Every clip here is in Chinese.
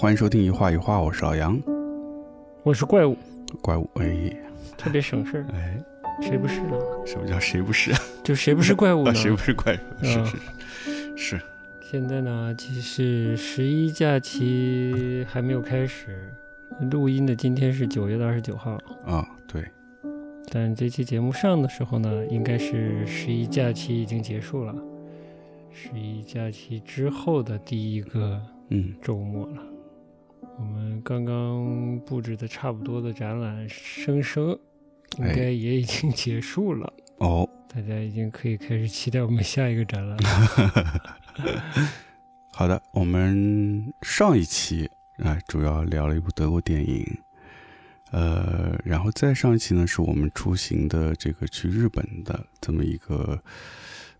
欢迎收听一画一画，我是老杨，我是怪物，怪物，哎，特别省事儿，哎，谁不是呢？什么叫谁不是？就谁不是怪物 啊，呢？谁不是怪物？是嗯是是是，现在呢，其实十一假期还没有开始，录音的今天是九月的二十九号，啊，对，但这期节目上的时候呢，应该是十一假期已经结束了，十一假期之后的第一个嗯，周末了。我们刚刚布置的差不多的展览《生生》，应哎该也已经结束了。哦，大家已经可以开始期待我们下一个展览了。好的，我们上一期啊、主要聊了一部德国电影，呃，然后再上一期呢，是我们出行的这个去日本的这么一个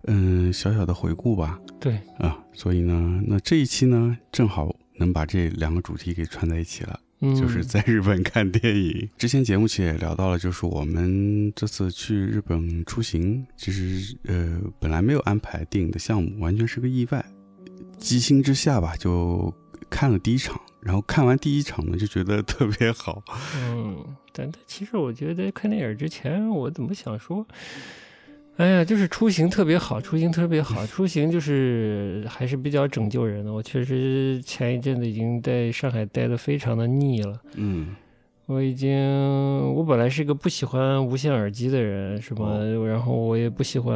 嗯小小的回顾吧，对，啊，所以呢，那这一期呢，正好能把这两个主题给串在一起了。嗯，就是在日本看电影。之前节目其实也聊到了，就是我们这次去日本出行，其实呃本来没有安排电影的项目，完全是个意外，机心之下吧，就看了第一场。然后看完第一场呢，就觉得特别好。嗯，但但其实我觉得看电影之前，我怎么想说？哎呀，就是出行特别好，出行特别好，出行就是还是比较拯救人的。我确实前一阵子已经在上海待的非常的腻了。嗯我已经，我本来是一个不喜欢无线耳机的人，是吧？哦然后我也不喜欢，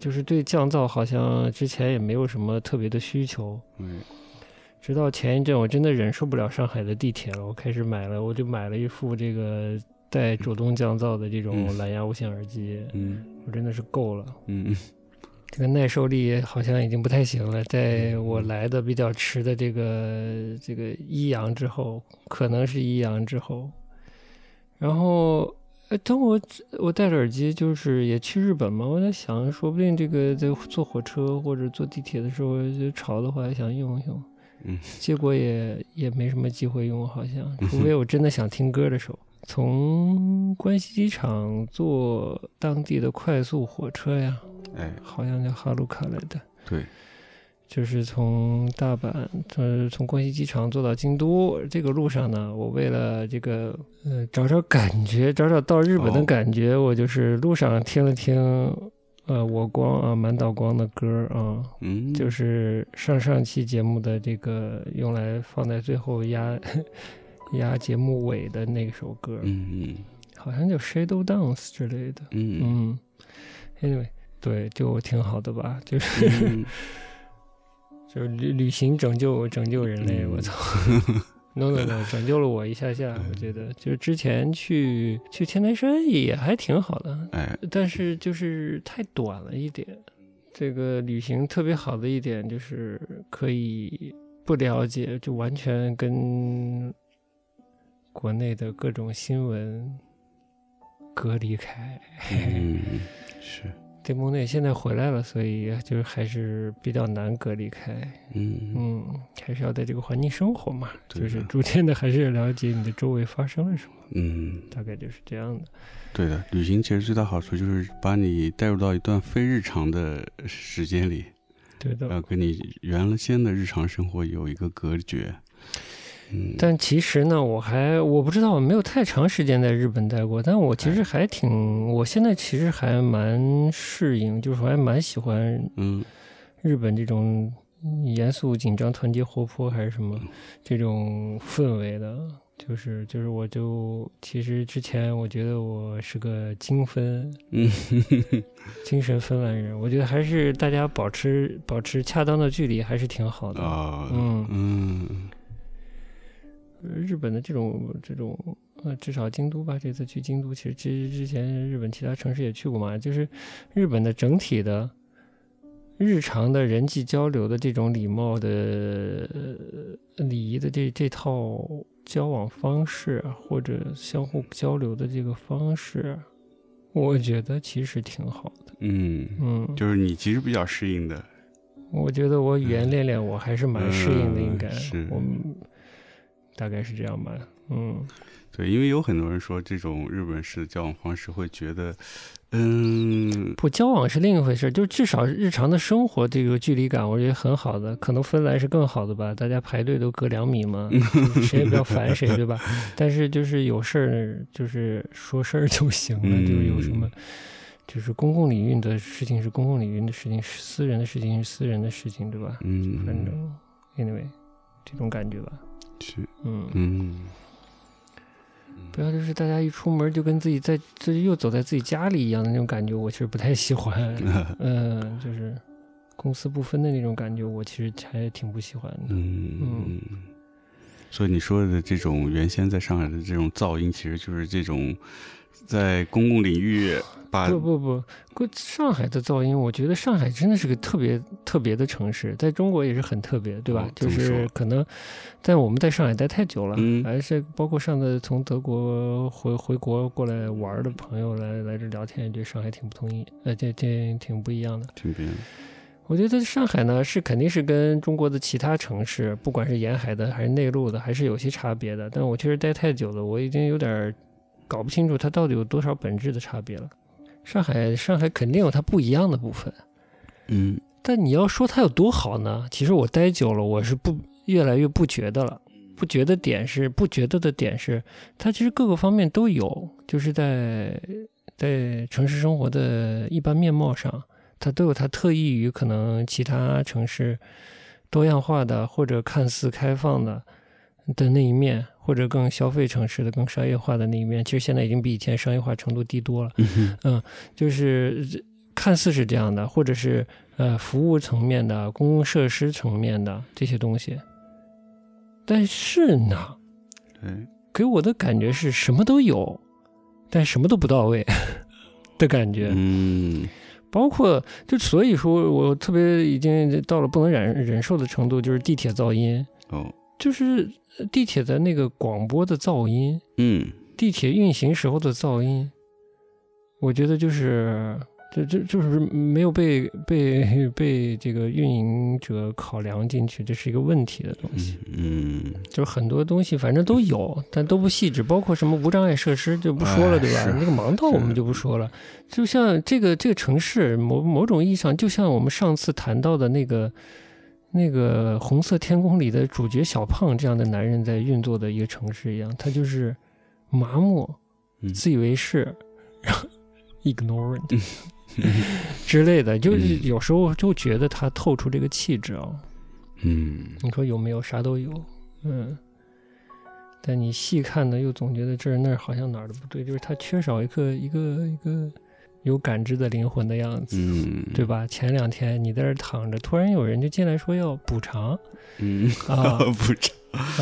就是对降噪好像之前也没有什么特别的需求。嗯直到前一阵，我真的忍受不了上海的地铁了，我开始买了，我就买了一副这个带主动降噪的这种嗯蓝牙无线耳机，嗯我真的是够了。嗯这个耐受力好像已经不太行了，在我来的比较迟的这个这个一阳之后，可能是一阳之后，然后。呃，等我我戴着耳机，就是也去日本嘛，我在想，说不定这个在坐火车或者坐地铁的时候就吵的话，还想用一用。嗯结果也也没什么机会用，好像，除非我真的想听歌的时候。从关西机场坐当地的快速火车呀，哎，好像叫哈鲁卡来的，对，就是从大阪，呃，从关西机场坐到京都。这个路上呢，我为了这个，呃，找找感觉，找找到日本的哦。感觉，我就是路上听了听，呃，我光啊，满岛光的歌啊，嗯，就是上上期节目的这个用来放在最后压压节目尾的那首歌，嗯好像叫 Shadow Dance 之类的。嗯嗯嗯，anyway，对，就挺好的吧，就是、嗯 就是旅旅行拯救拯救人类，嗯我操！no no no，拯救了我一下下，我觉得就是之前去去天台山也还挺好的，哎，但是就是太短了一点。这个旅行特别好的一点就是可以不了解，就完全跟国内的各种新闻隔离开。嗯是，对蒙内现在回来了，所以就是还是比较难隔离开。嗯嗯，还是要在这个环境生活嘛，对就是逐渐的还是要了解你的周围发生了什么，嗯。大概就是这样的。对的，旅行其实最大好处就是把你带入到一段非日常的时间里，对的。要跟你原先的日常生活有一个隔绝。嗯，但其实呢，我还我不知道，我没有太长时间在日本待过，但我其实还挺，我现在其实还蛮适应，就是我还蛮喜欢嗯日本这种严肃、紧张、团结、活泼还是什么这种氛围的。就是就是，我就其实之前我觉得我是个精分嗯精神分裂人，我觉得还是大家保持保持恰当的距离还是挺好的。啊嗯嗯日本的这种这种呃，至少京都吧，这次去京都，其实其实之前日本其他城市也去过嘛，就是日本的整体的日常的人际交流的这种礼貌的、呃礼仪的这这套交往方式啊，或者相互交流的这个方式，我觉得其实挺好的。嗯，嗯，就是你其实比较适应的。我觉得我语言练练，我还是蛮适应的，嗯应该。是我们大概是这样吧。嗯，对，因为有很多人说这种日本式的交往方式会觉得，嗯，不交往是另一回事，就至少日常的生活这个距离感，我觉得很好的。可能芬兰是更好的吧，大家排队都隔两米嘛，谁也不要烦谁，对吧？但是就是有事儿，就是说事儿就行了，就是有什么，就是公共领域的事情是公共领域的事情，私人的事情是私人的事情，对吧？嗯，反正 anyway，这种感觉吧。是，嗯。嗯，不要就是大家一出门就跟自己在这又走在自己家里一样的那种感觉，我其实不太喜欢。嗯，就是公私不分的那种感觉，我其实还挺不喜欢的。嗯嗯，所以你说的这种原先在上海的这种噪音，其实就是这种在公共领域把不不不，过上海的噪音，我觉得上海真的是个特别特别的城市，在中国也是很特别，对吧？哦就是可能，但我们在上海待太久了，嗯还是包括上次从德国回回国过来玩儿的朋友来来这聊天，也觉得上海挺不同意，呃，这这挺不一样的。我觉得上海呢是肯定是跟中国的其他城市，不管是沿海的还是内陆的，还是有些差别的。但我确实待太久了，我已经有点儿搞不清楚它到底有多少本质的差别了。上海，上海肯定有它不一样的部分，嗯但你要说它有多好呢？其实我待久了，我是不越来越不觉得了。不觉得点是不觉得的点是，它其实各个方面都有，就是在在城市生活的一般面貌上，它都有它特异于可能其他城市多样化的或者看似开放的的那一面，或者更消费城市的更商业化的那一面。其实现在已经比以前商业化程度低多了。嗯嗯就是呃看似是这样的，或者是呃服务层面的、公共设施层面的这些东西，但是呢，对，给我的感觉是什么都有，但什么都不到位 的感觉。嗯包括就所以说我特别已经到了不能忍忍受的程度，就是地铁噪音，哦就是地铁的那个广播的噪音，嗯地铁运行时候的噪音，我觉得就是就就就是没有被被被这个运营者考量进去，这是一个问题的东西。嗯就是很多东西反正都有，但都不细致，包括什么无障碍设施就不说了，哎对吧？那个盲道我们就不说了。就像这个这个城市，某某种意义上，就像我们上次谈到的那个那个《红色天空》里的主角小胖这样的男人在运作的一个城市一样，他就是麻木、嗯自以为是，然后 ignorant 之类的，就是嗯有时候就觉得他透出这个气质啊。嗯你说有没有？啥都有，嗯。但你细看呢，又总觉得这儿那儿好像哪儿都不对，就是他缺少一个一个一个有感知的灵魂的样子，嗯，对吧？前两天你在这躺着，突然有人就进来说要补偿嗯啊 补偿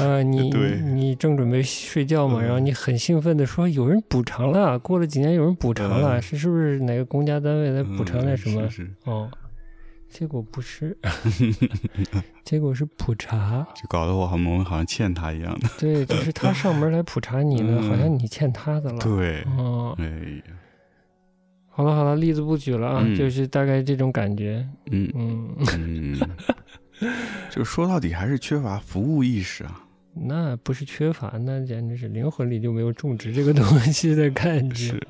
啊，你 你你正准备睡觉嘛，嗯然后你很兴奋的说有人补偿了，过了几年有人补偿了，嗯是是不是哪个公家单位来补偿点什么？是是哦，结果不是，结果是普查。就搞得我好像我们好像欠他一样的。对，就是他上门来普查你呢，嗯好像你欠他的了。对，哦，哎呀，好了好了，例子不举了啊，嗯就是大概这种感觉。嗯嗯，嗯，就说到底还是缺乏服务意识啊。那不是缺乏，那简直是灵魂里就没有种植这个东西的感觉。是，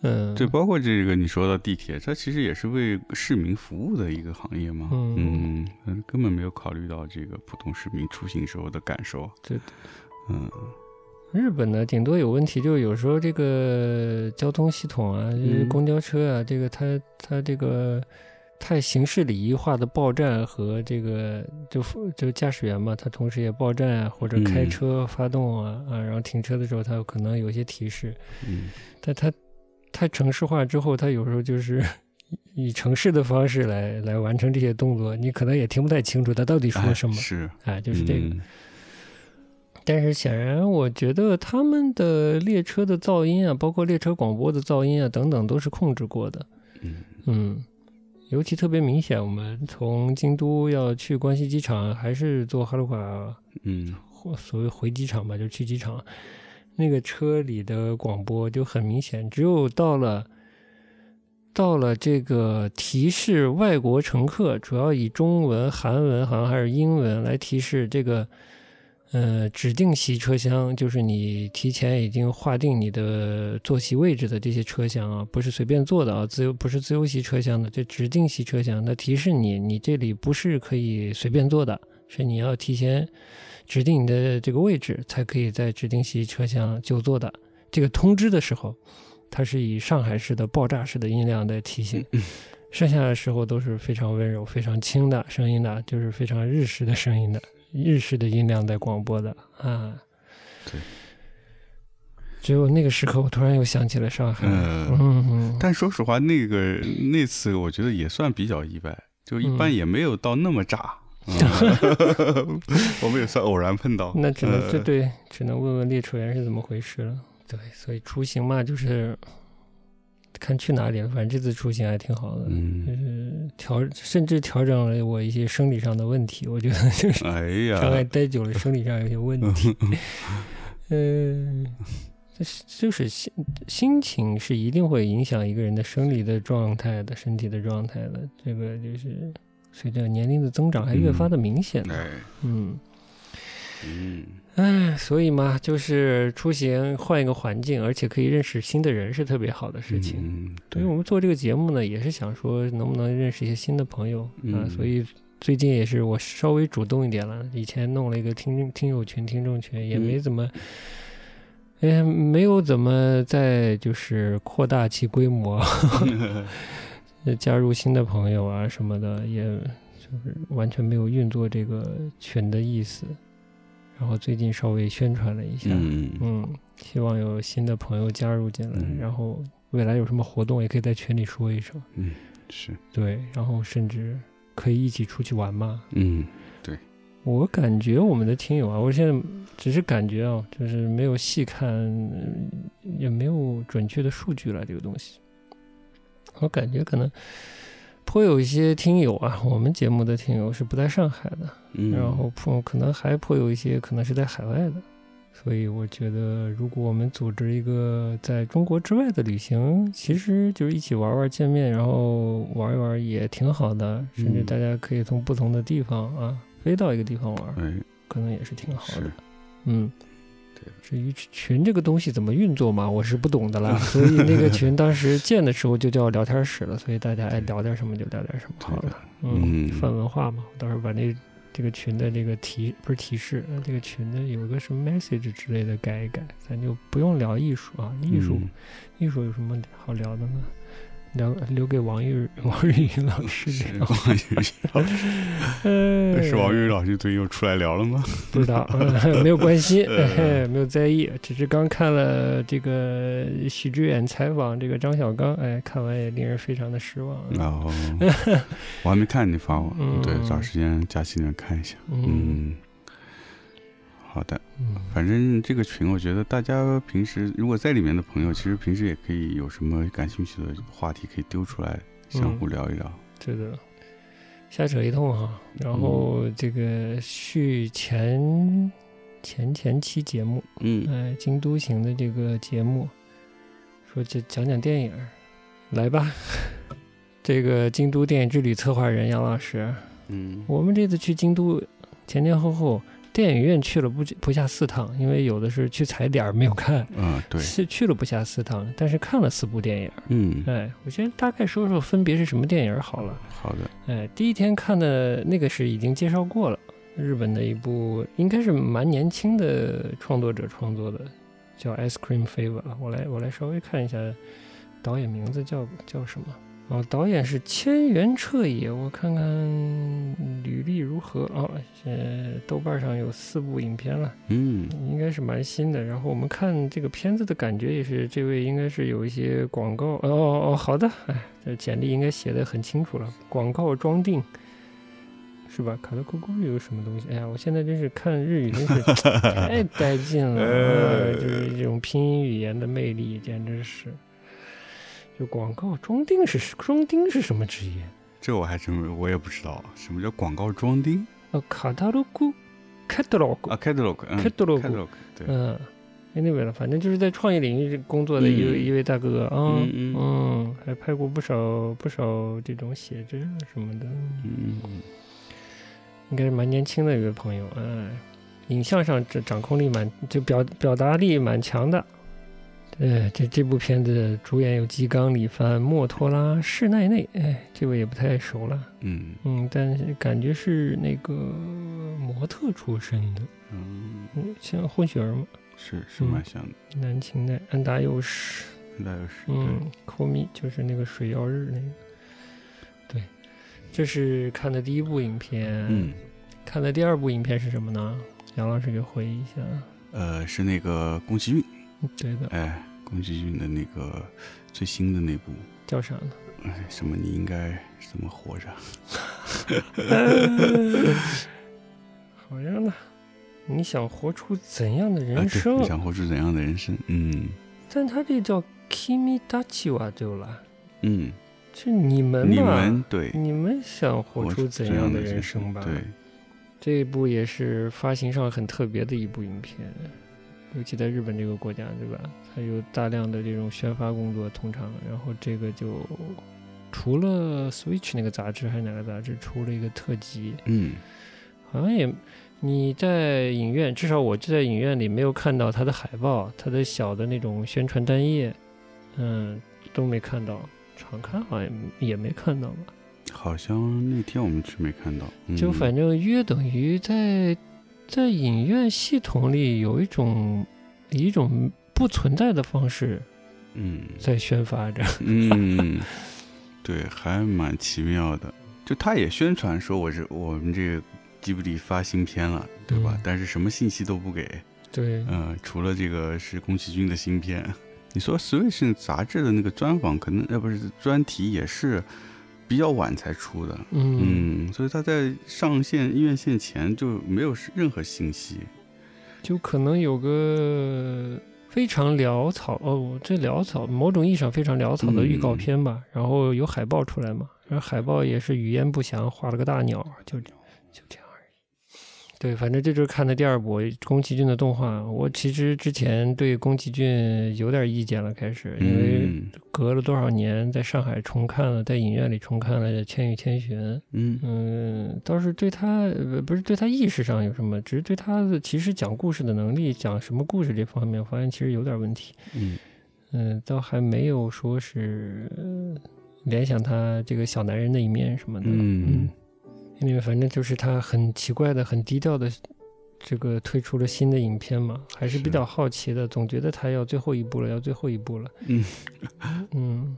嗯，对，包括这个你说到地铁，它其实也是为市民服务的一个行业嘛。嗯嗯嗯，根本没有考虑到这个普通市民出行时候的感受。对的。嗯日本呢，顶多有问题，就是有时候这个交通系统啊，就是嗯。公交车啊，这个它它这个太形式礼仪化的报站和这个就就驾驶员嘛，他同时也报站啊，或者开嗯车发动啊、啊，然后停车的时候他有可能有一些提示，嗯。但它太城市化之后，它有时候就是 以城市的方式来来完成这些动作，你可能也听不太清楚他到底说哎什么，是，哎，就是这个。嗯但是显然，我觉得他们的列车的噪音啊，包括列车广播的噪音啊等等，都是控制过的。嗯嗯，尤其特别明显，我们从京都要去关西机场，还是坐哈鲁卡嗯或所谓回机场吧，就去机场，那个车里的广播就很明显，只有到了到了这个提示外国乘客，主要以中文、韩文好像还是英文来提示这个呃，指定席车厢就是你提前已经划定你的坐席位置的这些车厢啊，不是随便坐的啊，自由不是自由席车厢的，这指定席车厢，它提示你，你这里不是可以随便坐的，是你要提前指定你的这个位置，才可以在指定席车厢就坐的。这个通知的时候，它是以上海市的爆炸式的音量在提醒，剩下的时候都是非常温柔、非常轻的声音的，就是非常日式的声音的。日式的音量在广播的啊，对，只有那个时刻，我突然又想起了上海。嗯嗯，但说实话，那个那次我觉得也算比较意外，就一般也没有到那么炸。我们也算偶然碰到。那只能这对，只能问问列车员是怎么回事了。对，所以出行嘛，就是。看去哪里了，反正这次出行还挺好的，就是调甚至调整了我一些生理上的问题，我觉得就是 哎呀，上海待久了，生理上有些问题。嗯，就是心心情是一定会影响一个人的生理的状态的，身体的状态的，这个就是随着年龄的增长还越发的明显。嗯嗯。哎，所以嘛，就是出行换一个环境，而且可以认识新的人，是特别好的事情。嗯，对于我们做这个节目呢，也是想说能不能认识一些新的朋友啊。所以最近也是我稍微主动一点了，以前弄了一个听听友群、听众群，也没怎么，哎，没有怎么在就是扩大其规模，加入新的朋友啊什么的，也就是完全没有运作这个群的意思。然后最近稍微宣传了一下，嗯，希望有新的朋友加入进来，然后未来有什么活动也可以在群里说一声，嗯，是。对，然后甚至可以一起出去玩嘛，嗯，对，我感觉我们的听友啊，我现在只是感觉啊，就是没有细看，也没有准确的数据了，这个东西，我感觉可能。颇有一些听友啊，我们节目的听友是不在上海的，然后颇可能还颇有一些可能是在海外的，所以我觉得如果我们组织一个在中国之外的旅行，其实就是一起玩玩、见面，然后玩一玩也挺好的，甚至大家可以从不同的地方啊飞到一个地方玩，可能也是挺好的，嗯。至于群这个东西怎么运作嘛，我是不懂的啦。所以那个 群当时建的时候就叫聊天室了，所以大家爱聊点什么就聊点什么好了。嗯，泛文化嘛，到时候把那这个群的这个提不是提示，这个群的有个什么 message 之类的改一改，咱就不用聊艺术啊，艺术艺术有什么好聊的呢？留留给王玉 王玉云老师聊。王玉云老师，是王玉云老师最近又出来聊了吗？不知道，没有关系，没有在意，只是刚看了这个许知远采访这个张小刚，哎，看完也令人非常的失望。哦，我还没看你发我，对，找时间假期里看一下。嗯。好的，嗯，反正这个群，我觉得大家平时如果在里面的朋友，其实平时也可以有什么感兴趣的话题可以丢出来，相互聊一聊。对的，瞎扯一通哈。然后这个续前前前期节目，嗯，哎，京都行的这个节目，说这讲讲电影，来吧。这个京都电影之旅策划人杨老师，嗯，我们这次去京都前前后后。电影院去了不不下四趟，因为有的是去踩点儿没有看。嗯，对，是去了不下四趟，但是看了四部电影。嗯，哎，我先大概说说分别是什么电影好了。好的。哎，第一天看的那个是已经介绍过了，日本的一部应该是蛮年轻的创作者创作的，叫《Ice Cream Fever》。我来我来稍微看一下，导演名字叫叫什么？哦，导演是千原彻也，我看看履历如何啊？呃，豆瓣上有四部影片了，嗯，应该是蛮新的。然后我们看这个片子的感觉也是，这位应该是有一些广告。哦哦哦，好的，哎，这简历应该写的很清楚了，广告装订是吧？卡特库库有什么东西？哎呀，我现在真是看日语真是 太带劲了，就是这种拼音语言的魅力，简直是。就广告装订是装订是什么职业？这我还真我也不知道，什么叫广告装订？呃，卡塔罗古，catalog 啊，catalog，catalog，对，嗯，anyway 了，反正就是在创意领域工作的一位一位大哥啊，嗯，还拍过不少不少这种写真什么的，嗯，应该是蛮年轻的一位朋友，哎，影像上这掌控力蛮，就表表达力蛮强的。呃，这这部片子主演有吉冈里帆、莫托拉、室奈内，哎，这位也不太熟了。嗯嗯，但是感觉是那个模特出身的，嗯，嗯，像混血儿嘛，是是蛮像的，南晴奈、安达佑史。安达佑史嗯，科米就是那个水曜日那个。对，这是看的第一部影片。嗯，看的第二部影片是什么呢？杨老师给回忆一下。呃，是那个宫崎骏，对的，哎，宫崎骏的那个最新的那部，叫啥呢？哎，什么你应该怎么活着？好样的！你想活出怎样的人生？你想活出怎样的人生？嗯但他这叫 Kimi Dachi 哇，对了，嗯，是你们嘛？你们对你们想活活出怎样的人生吧？对，这一部也是发行上很特别的一部影片，尤其在日本这个国家，对吧？它有大量的这种宣发工作，通常，然后这个就除了 Switch 那个杂志还是哪个杂志出了一个特辑，嗯好像也你在影院，至少我就在影院里没有看到它的海报，它的小的那种宣传单页，嗯，都没看到。常看好像也没看到吧。好像那天我们是没看到，嗯就反正约等于在在影院系统里有一种以一种不存在的方式嗯在宣发着。嗯，对，还蛮奇妙的。就他也宣传说我是我们这个吉卜力发新片了，对吧？嗯但是什么信息都不给，对，嗯、除了这个是宫崎骏的新片。你说 Switch 杂志的那个专访，可能呃不是专题，也是比较晚才出的，嗯，嗯，所以他在上线院线前就没有任何信息，就可能有个非常潦草哦，这潦草某种意义上非常潦草的预告嗯片吧，然后有海报出来嘛，然后海报也是语言不详，画了个大鸟，就就这样。对，反正这就是看的第二部宫崎骏的动画。我其实之前对宫崎骏有点意见了，开始因为嗯隔了多少年，在上海重看了，在影院里重看了《千与千寻》。嗯嗯，倒是对他呃不是对他意识上有什么，只是对他的其实讲故事的能力，讲什么故事这方面，我发现其实有点问题。嗯嗯，倒还没有说是、呃联想他这个小男人的一面什么的。嗯因为反正就是他很奇怪的、很低调的，这个推出了新的影片嘛，还是比较好奇的，总觉得他要最后一步了，要最后一步了。嗯嗯，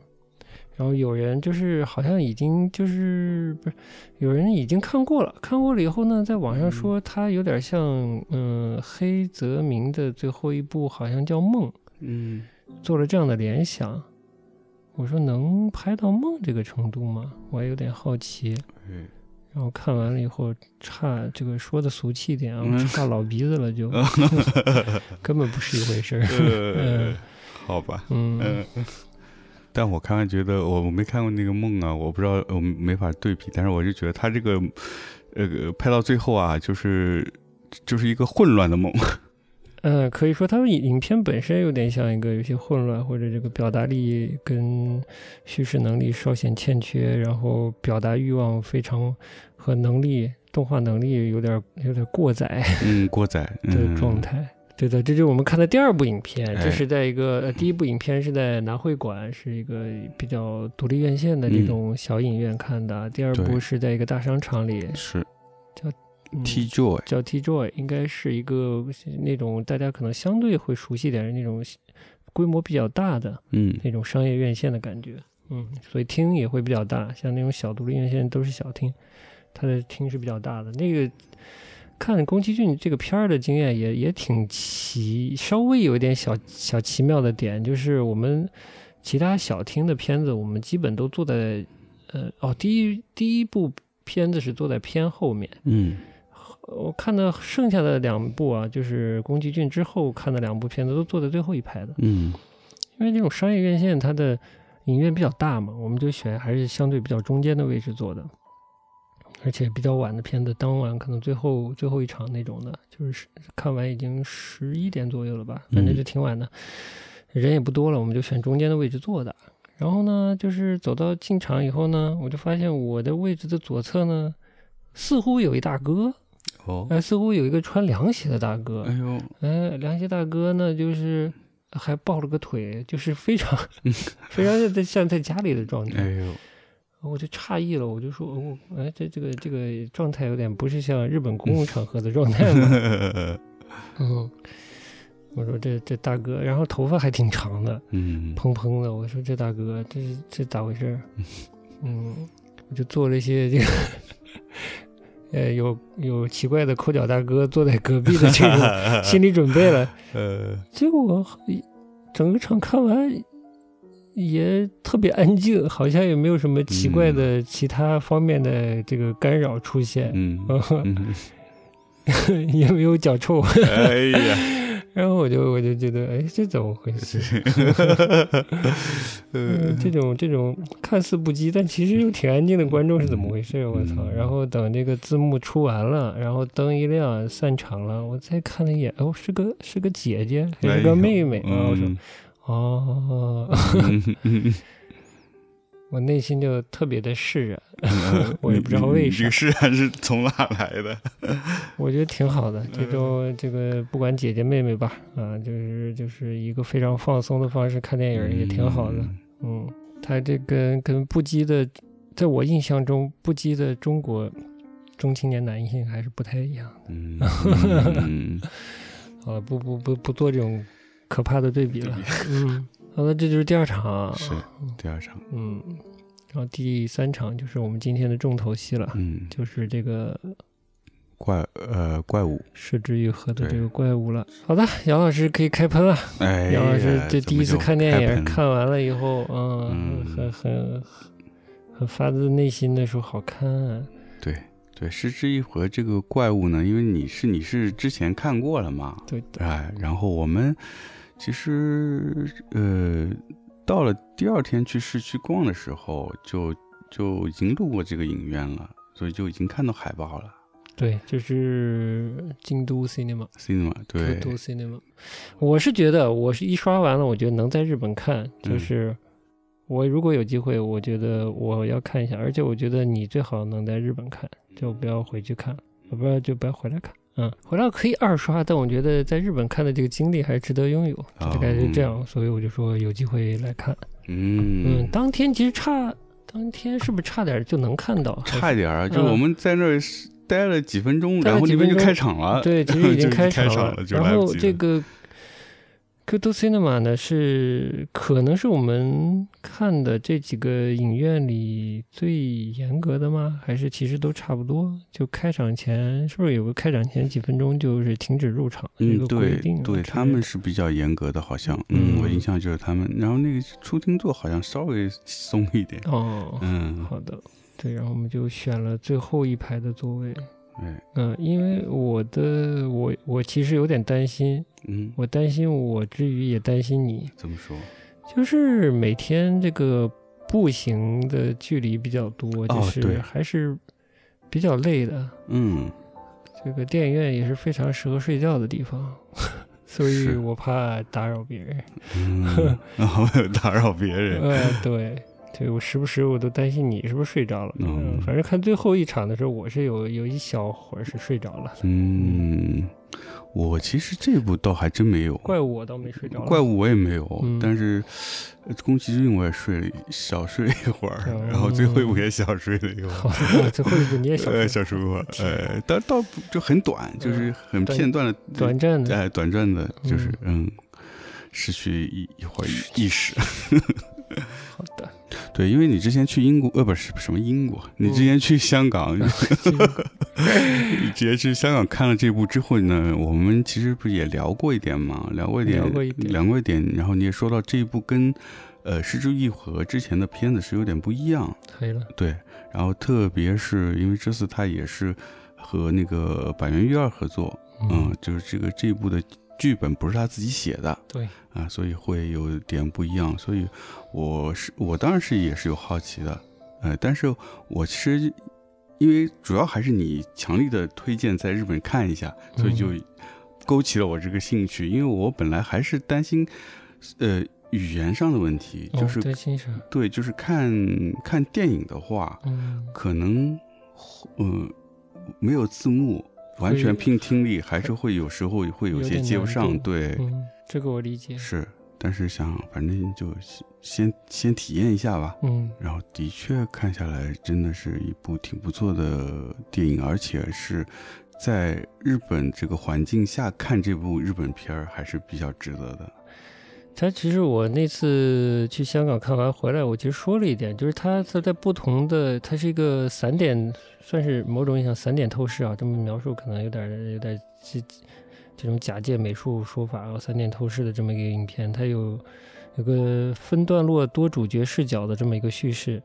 然后有人就是好像已经就是不是有人已经看过了，看过了以后呢，在网上说他有点像嗯黑泽明的最后一部好像叫梦，嗯做了这样的联想。我说能拍到梦这个程度吗？我还有点好奇。对然后看完了以后，差这个说的俗气一点啊，嗯差老鼻子了就，根本不是一回事儿。呃，好吧，嗯嗯。但我看完觉得我没看过那个梦啊，我不知道我没法对比，但是我就觉得他这个，呃，拍到最后啊，就是就是一个混乱的梦。嗯，可以说它影影片本身有点像一个有些混乱，或者这个表达力跟叙事能力稍显欠缺，然后表达欲望非常和能力动画能力有点有点过载嗯，过载 的嗯状态。对的，这就是我们看的第二部影片。这哎是在一个、呃第一部影片是在南会馆，是一个比较独立院线的这嗯种小影院看的。第二部是在一个大商场里，是嗯 T Joy，叫 T Joy，应该是一个那种大家可能相对会熟悉点的那种规模比较大的嗯那种商业院线的感觉。嗯，所以厅也会比较大，像那种小独立院线都是小厅，它的厅是比较大的。那个看宫崎骏这个片儿的经验也也挺奇，稍微有一点小小奇妙的点，就是我们其他小厅的片子，我们基本都坐在呃哦，第一第一部片子是坐在偏后面。嗯我看的剩下的两部啊，就是宫崎骏之后看的两部片子都坐在最后一排的，嗯因为这种商业院线它的影院比较大嘛，我们就选还是相对比较中间的位置坐的，而且比较晚的片子，当晚可能最后最后一场那种的，就是看完已经十一点左右了吧，反正就挺晚的，人也不多了，我们就选中间的位置坐的。然后呢，就是走到进场以后呢，我就发现我的位置的左侧呢，似乎有一大哥。哦，哎，似乎有一个穿凉鞋的大哥哎，呦，哎，凉鞋大哥呢，就是还抱了个腿，就是非常 非常像在像在家里的状态。哎呦，我就诧异了，我就说，哦，哎，这这个这个状态有点不是像日本公共场合的状态吗？嗯，我说这这大哥，然后头发还挺长的，嗯，蓬蓬的。我说这大哥，这是这咋回事？嗯，我就做了一些这个，呃，有有奇怪的抠脚大哥坐在隔壁的这种 心理准备了。呃，结果整个场看完也特别安静，好像也没有什么奇怪的其他方面的这个干扰出现，嗯，嗯也没有脚臭。哎呀，然后我就我就觉得，哎，这怎么回事？嗯，这种这种看似不羁，但其实又挺安静的观众是怎么回事？我操！嗯然后等这个字幕出完了，然后灯一亮，散场了，我再看了一眼，哦，是个是个姐姐，还是个妹妹啊？我说，嗯哦，我内心就特别的释然，嗯 我也不知道为啥你这个释然是从哪来的？我觉得挺好的。这嗯种这个不管姐姐妹妹吧，啊，就是就是一个非常放松的方式看电影也挺好的。嗯，他这跟跟不羁的，在我印象中，不羁的中国中青年男性还是不太一样的。嗯，嗯好了，不不不不做这种可怕的对比了。嗯，好了，这就是第二场。是第二场，嗯，然后第三场就是我们今天的重头戏了，嗯，就是这个怪呃怪物，失之愈合的这个怪物了。好的，杨老师可以开喷了。哎，杨老师这第一次看电影，看完了以后，嗯，嗯很很很发自内心的说好看、啊。对对，失之愈合这个怪物呢，因为你是你是之前看过了嘛，对的，哎，然后我们其实呃到了第二天去市区逛的时候，就就已经路过这个影院了，所以就已经看到海报了。对，就是京都 cinema，cinema 对京都 cinema。我是觉得，我是一刷完了，我觉得能在日本看，嗯就是我如果有机会，我觉得我要看一下，而且我觉得你最好能在日本看，就不要回去看，不要就不要回来看。嗯，回来可以二刷，但我觉得在日本看的这个经历还是值得拥有，大概是这样，所以我就说有机会来看。嗯，嗯，当天其实差，当天是不是差点就能看到？差一点儿，就嗯我们在那儿待了几分钟，然后那边就几分钟开场了。对，其实已经就开开场场了就然后来不及了这个 Q o Cinema 呢，是可能是我们看的这几个影院里最严格的吗？还是其实都差不多？就开场前是不是有个开场前几分钟就是停止入场的这嗯，个规定对，他们是比较严格的，好像，嗯，我嗯印象就是他们，然后那个出厅座好像稍微松一点，哦，嗯，好的，对，然后我们就选了最后一排的座位。哎，嗯，因为我的我我其实有点担心，嗯，我担心我之余也担心你，怎么说？就是每天这个步行的距离比较多，就是还是比较累的。嗯，这个电影院也是非常适合睡觉的地方，所以我怕打扰别人。嗯，打扰别人，呃，对，对我时不时我都担心你是不是睡着了。嗯反正看最后一场的时候，我是有有一小会儿是睡着了。嗯，我其实这部倒还真没有，怪物我倒没睡着。怪物我也没有，嗯但是呃宫崎骏我也睡了小睡了一会儿，嗯然后最后一部也小睡了一会儿。最后一部你也小 小睡一会儿，天呃，但倒不就很短，就是很片段的，短暂的。哎，短暂的，就是嗯，失去一一会儿意识。好的，对，因为你之前去英国，呃，不是什么英国，你之前去香港，你直接去香港看了这部之后呢，我们其实不是也聊过一点嘛，聊过一点，聊过一点。聊过一点，然后你也说到这一部跟呃《失之愈合》之前的片子是有点不一样。对，然后特别是因为这次他也是和那个板垣裕二合作，嗯，就是这个这一部的剧本不是他自己写的。对，啊，所以会有点不一样。所以我是我当然是也是有好奇的，呃，但是我其实因为主要还是你强力的推荐在日本看一下，所以就勾起了我这个兴趣。因为我本来还是担心，呃，语言上的问题，就哦是、对就是看看电影的话，嗯，可能呃没有字幕，完全拼听力，还是会有时候会有些接不上。对，嗯，这个我理解。是，但是想反正就先先体验一下吧。嗯，然后的确看下来，真的是一部挺不错的电影，而且是在日本这个环境下看这部日本片儿还是比较值得的。他其实我那次去香港看完回来，我其实说了一点，就是他他在不同的，它是一个散点，算是某种意义上散点透视啊，这么描述可能有点有点这这种假借美术说法啊，散点透视的这么一个影片，它有有个分段落多主角视角的这么一个叙事，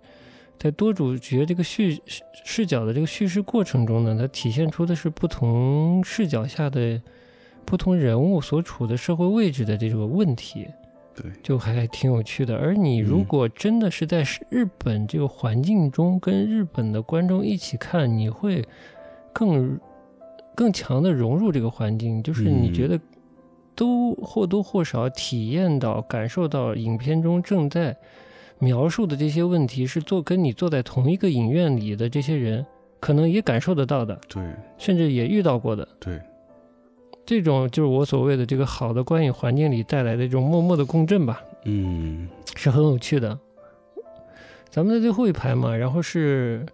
在多主角这个叙视角的这个叙事过程中呢，它体现出的是不同视角下的不同人物所处的社会位置的这个问题。对，就还挺有趣的。而你如果真的是在日本这个环境中，跟日本的观众一起看，你会更更强的融入这个环境。就是你觉得都或多或少体验到、感受到影片中正在描述的这些问题，是坐跟你坐在同一个影院里的这些人可能也感受得到的，对，甚至也遇到过的，对。这种就是我所谓的这个好的观影环境里带来的这种默默的共振吧，嗯，是很有趣的。咱们在最后一排嘛，然后是，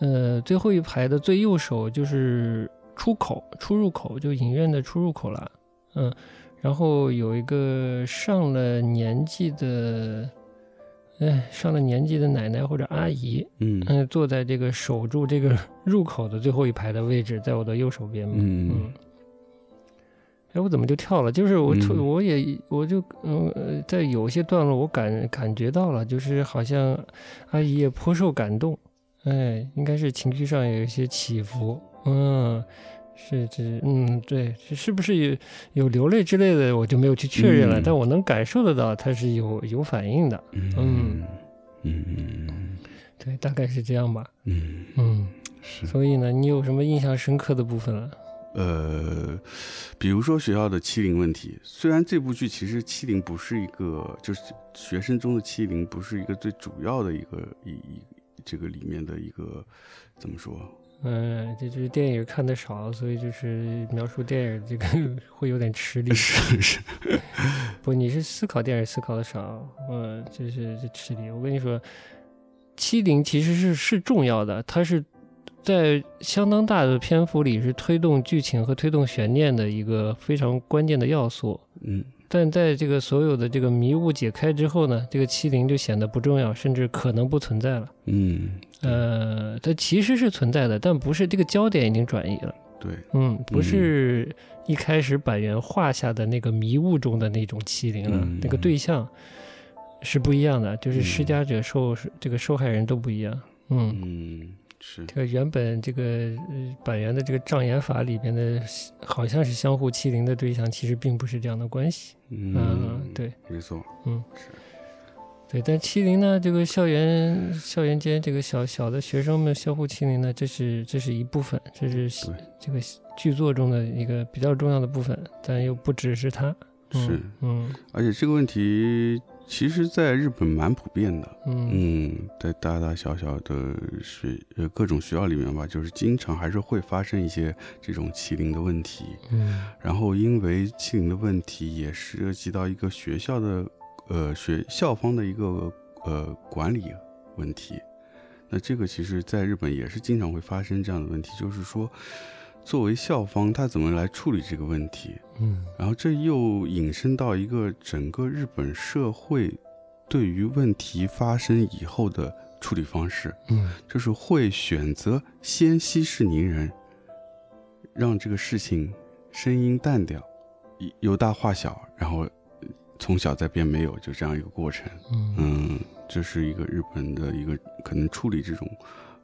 呃，最后一排的最右手就是出口、出入口，就影院的出入口了，嗯，然后有一个上了年纪的，哎，上了年纪的奶奶或者阿姨，嗯。嗯，坐在这个守住这个入口的最后一排的位置，在我的右手边嘛，嗯。哎，我怎么就跳了？就是我，我也，我就，嗯，在有些段落，我感感觉到了，就是好像阿姨也颇受感动，哎，应该是情绪上有一些起伏，嗯，是这，嗯，对，是不是有有流泪之类的，我就没有去确认了，但我能感受得到，他是有有反应的，嗯嗯，对，大概是这样吧，嗯。嗯，是，所以呢，你有什么印象深刻的部分了？呃，比如说学校的欺凌问题，虽然这部剧其实欺凌不是一个，就是学生中的欺凌不是一个最主要的一个一一这个里面的一个怎么说？嗯，这就是电影看的少，所以就是描述电影这个会有点吃力。是是，不，你是思考电影思考的少，嗯，就是这吃力。我跟你说，欺凌其实是是重要的，它是。在相当大的篇幅里，是推动剧情和推动悬念的一个非常关键的要素。嗯，但在这个所有的这个迷雾解开之后呢，这个欺凌就显得不重要，甚至可能不存在了。嗯，呃，它其实是存在的，但不是这个焦点已经转移了。对，嗯，不是一开始板垣画下的那个迷雾中的那种欺凌了，那个对象是不一样的，就是施加者受这个受害人都不一样。嗯。是这个原本这个板垣的这个障眼法里边的，好像是相互欺凌的对象，其实并不是这样的关系。嗯，对，没错，嗯，是，对。但欺凌呢，这个校园校园间这个小小的学生们相互欺凌呢，这是这是一部分，这是这个剧作中的一个比较重要的部分，但又不只是它。是，嗯，而且这个问题。其实，在日本蛮普遍的，嗯，在大大小小的学呃各种学校里面吧，就是经常还是会发生一些这种欺凌的问题，嗯，然后因为欺凌的问题也涉及到一个学校的呃学校方的一个呃管理问题，那这个其实在日本也是经常会发生这样的问题，就是说。作为校方，他怎么来处理这个问题？嗯，然后这又引申到一个整个日本社会对于问题发生以后的处理方式，嗯，就是会选择先息事宁人，让这个事情声音淡掉，由大化小，然后从小再变没有，就这样一个过程。嗯，这是一个日本的一个可能处理这种。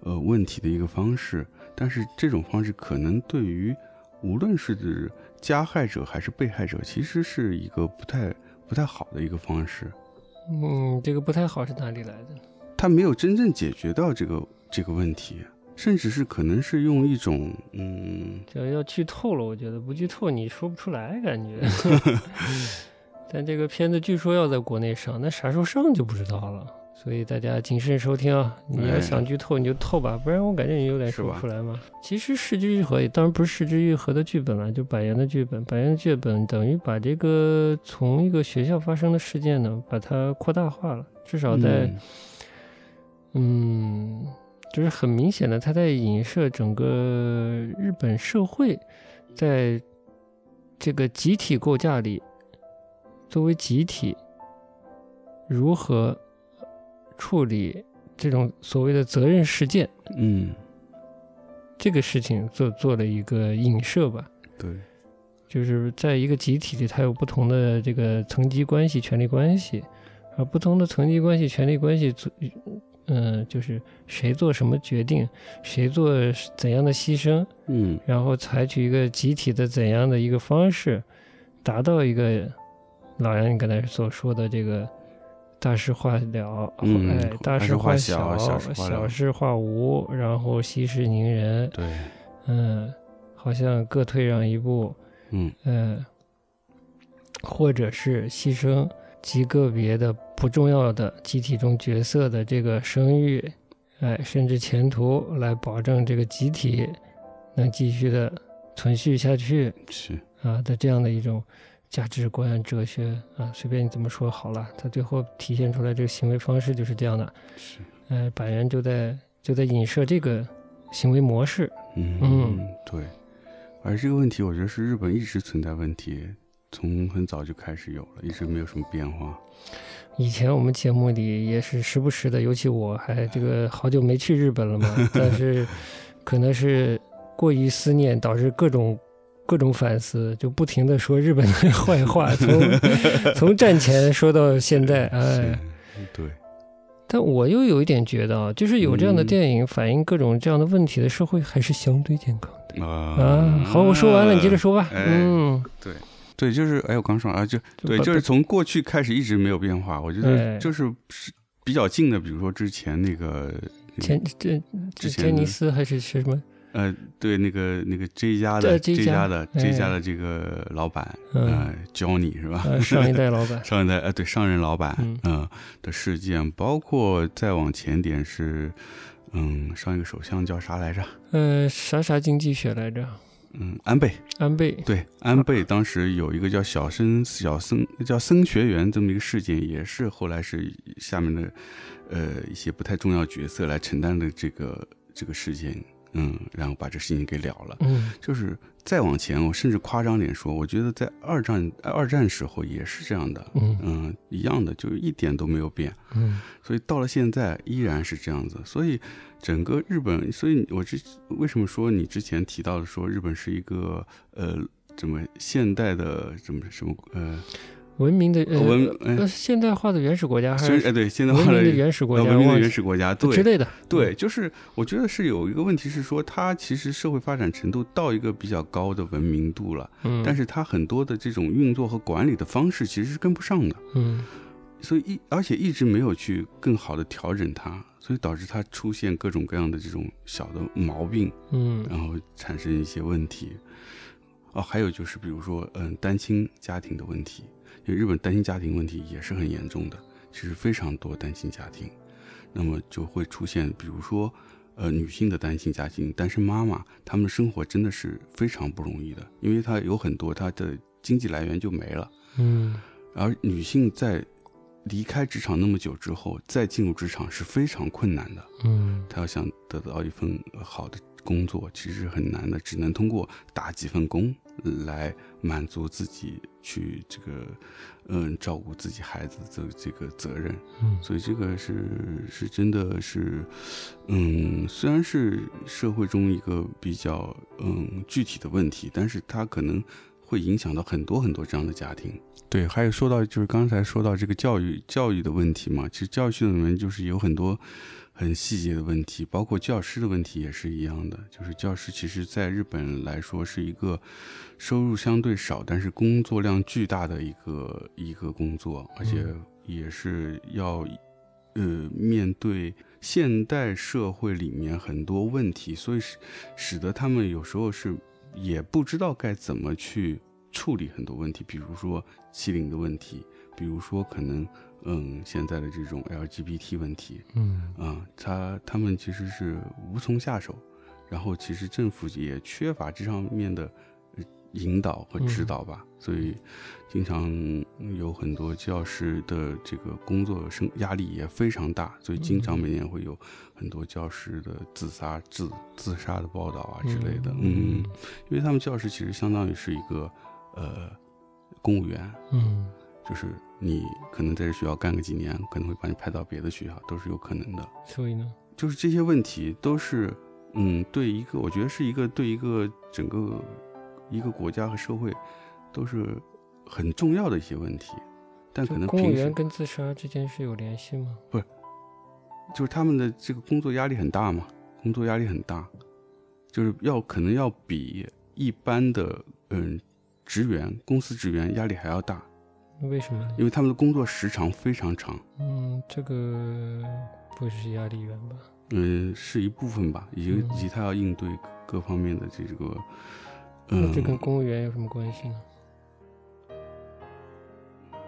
呃，问题的一个方式，但是这种方式可能对于无论是加害者还是被害者，其实是一个不太不太好的一个方式。嗯，这个不太好是哪里来的？他没有真正解决到这个这个问题，甚至是可能是用一种嗯，要要剧透了，我觉得不剧透你说不出来感觉。但这个片子据说要在国内上，那啥时候上就不知道了。所以大家谨慎收听啊！你要哎想剧透你就透吧，不然我感觉你有点说不出来嘛。其实《失之愈合》也当然不是《失之愈合》的剧本了，就板垣的剧本。板垣的剧本等于把这个从一个学校发生的事件呢，把它扩大化了，至少在嗯嗯，就是很明显的，他在影射整个日本社会，在这个集体构架里，作为集体如何处理这种所谓的责任事件。嗯，这个事情做做了一个影射吧。对，就是在一个集体里，它有不同的这个层级关系、权力关系，而不同的层级关系、权力关系做，嗯、就是谁做什么决定，谁做怎样的牺牲，嗯。然后采取一个集体的怎样的一个方式，达到一个老杨你刚才所说的这个大事化了，嗯哎，大事化小，小小事化了。小事化无，然后息事宁人，对，嗯，好像各退让一步，嗯。嗯，或者是牺牲极个别的不重要的集体中角色的这个声誉，哎，甚至前途，来保证这个集体能继续的存续下去是，啊的这样的一种价值观、哲学啊，随便你怎么说好了，他最后体现出来这个行为方式就是这样的。是，呃，板垣就在就在影射这个行为模式。嗯嗯对。而这个问题，我觉得是日本一直存在问题，从很早就开始有了，一直没有什么变化。以前我们节目里也是时不时的，尤其我还这个好久没去日本了嘛，但是可能是过于思念，导致各种各种反思，就不停的说日本的坏话，从从战前说到现在，哎，，对，但我又有一点觉得啊，就是有这样的嗯电影反映各种这样的问题的社会还是相对健康的啊啊。好，我说完了，你接着说吧。哎嗯，对对，就是哎，我刚说啊，就对，就是从过去开始一直没有变化。我觉哎得就是是比较近的，比如说之前那个前这这之前尼斯还是是什么？呃，对，那个那个 J 家的 J 家家的哎 J 家的这个老板，嗯呃，Johnny 是吧？呃，上一代老板。上一代呃，对上任老板，嗯嗯、的事件，包括再往前点是，嗯，上一个首相叫啥来着？呃，啥啥经济学来着？嗯，安倍，安倍。对，安倍当时有一个叫小森小森叫森学园这么一个事件，也是后来是下面的呃一些不太重要角色来承担的这个这个事件，嗯，然后把这事情给了了。嗯。就是再往前，我甚至夸张点说，我觉得在二战二战时候也是这样的，嗯。嗯，一样的，就是一点都没有变。嗯。所以到了现在依然是这样子，所以整个日本，所以我之为什么说你之前提到的说日本是一个呃怎么现代的怎么什么呃文明的呃文呃呃现代化的原始国家，还是虽哎对现代化的原始国家，呃文明的原始国家对。之类的。对，就是我觉得是有一个问题是说它其实社会发展程度到一个比较高的文明度了，嗯，但是它很多的这种运作和管理的方式其实是跟不上的。嗯。所以一而且一直没有去更好的调整它，所以导致它出现各种各样的这种小的毛病，嗯。然后产生一些问题。哦，还有就是比如说，嗯，单亲家庭的问题，因为日本单亲家庭问题也是很严重的，其实非常多单亲家庭，那么就会出现，比如说，呃，女性的单亲家庭，单身妈妈，她们的生活真的是非常不容易的，因为她有很多她的经济来源就没了。嗯而女性在离开职场那么久之后，再进入职场是非常困难的。嗯她要想得到一份呃好的工作，其实很难的，只能通过打几份工来满足自己去这个，嗯，照顾自己孩子的这个责任。嗯所以这个是是真的是，嗯，虽然是社会中一个比较嗯具体的问题，但是它可能会影响到很多很多这样的家庭。对，还有说到就是刚才说到这个教育教育的问题嘛，其实教育系统里面就是有很多很细节的问题，包括教师的问题也是一样的。就是教师其实在日本来说是一个收入相对少，但是工作量巨大的一个一个工作，而且也是要呃面对现代社会里面很多问题，所以使使得他们有时候是也不知道该怎么去处理很多问题，比如说欺凌的问题，比如说可能嗯现在的这种 LGBT 问题，嗯。啊，他他们其实是无从下手，然后其实政府也缺乏这上面的呃引导和指导吧，所以经常有很多教师的这个工作生压力也非常大，所以经常每年会有很多教师的自杀、自自杀的报道啊之类的，嗯，因为他们教师其实相当于是一个呃公务员，嗯。就是你可能在这学校干个几年，可能会把你派到别的学校，都是有可能的。所以呢，就是这些问题都是，嗯，对一个，我觉得是一个对一个整个一个国家和社会都是很重要的一些问题，但可能公务员跟自杀之间是有联系吗？不是就是他们的这个工作压力很大嘛，工作压力很大，就是要可能要比一般的嗯职员、公司职员压力还要大，为什么呢？因为他们的工作时长非常长。嗯，这个不是压力源吧？嗯，是一部分吧，以及嗯以及他要应对各方面的这个，嗯，那这跟公务员有什么关系呢？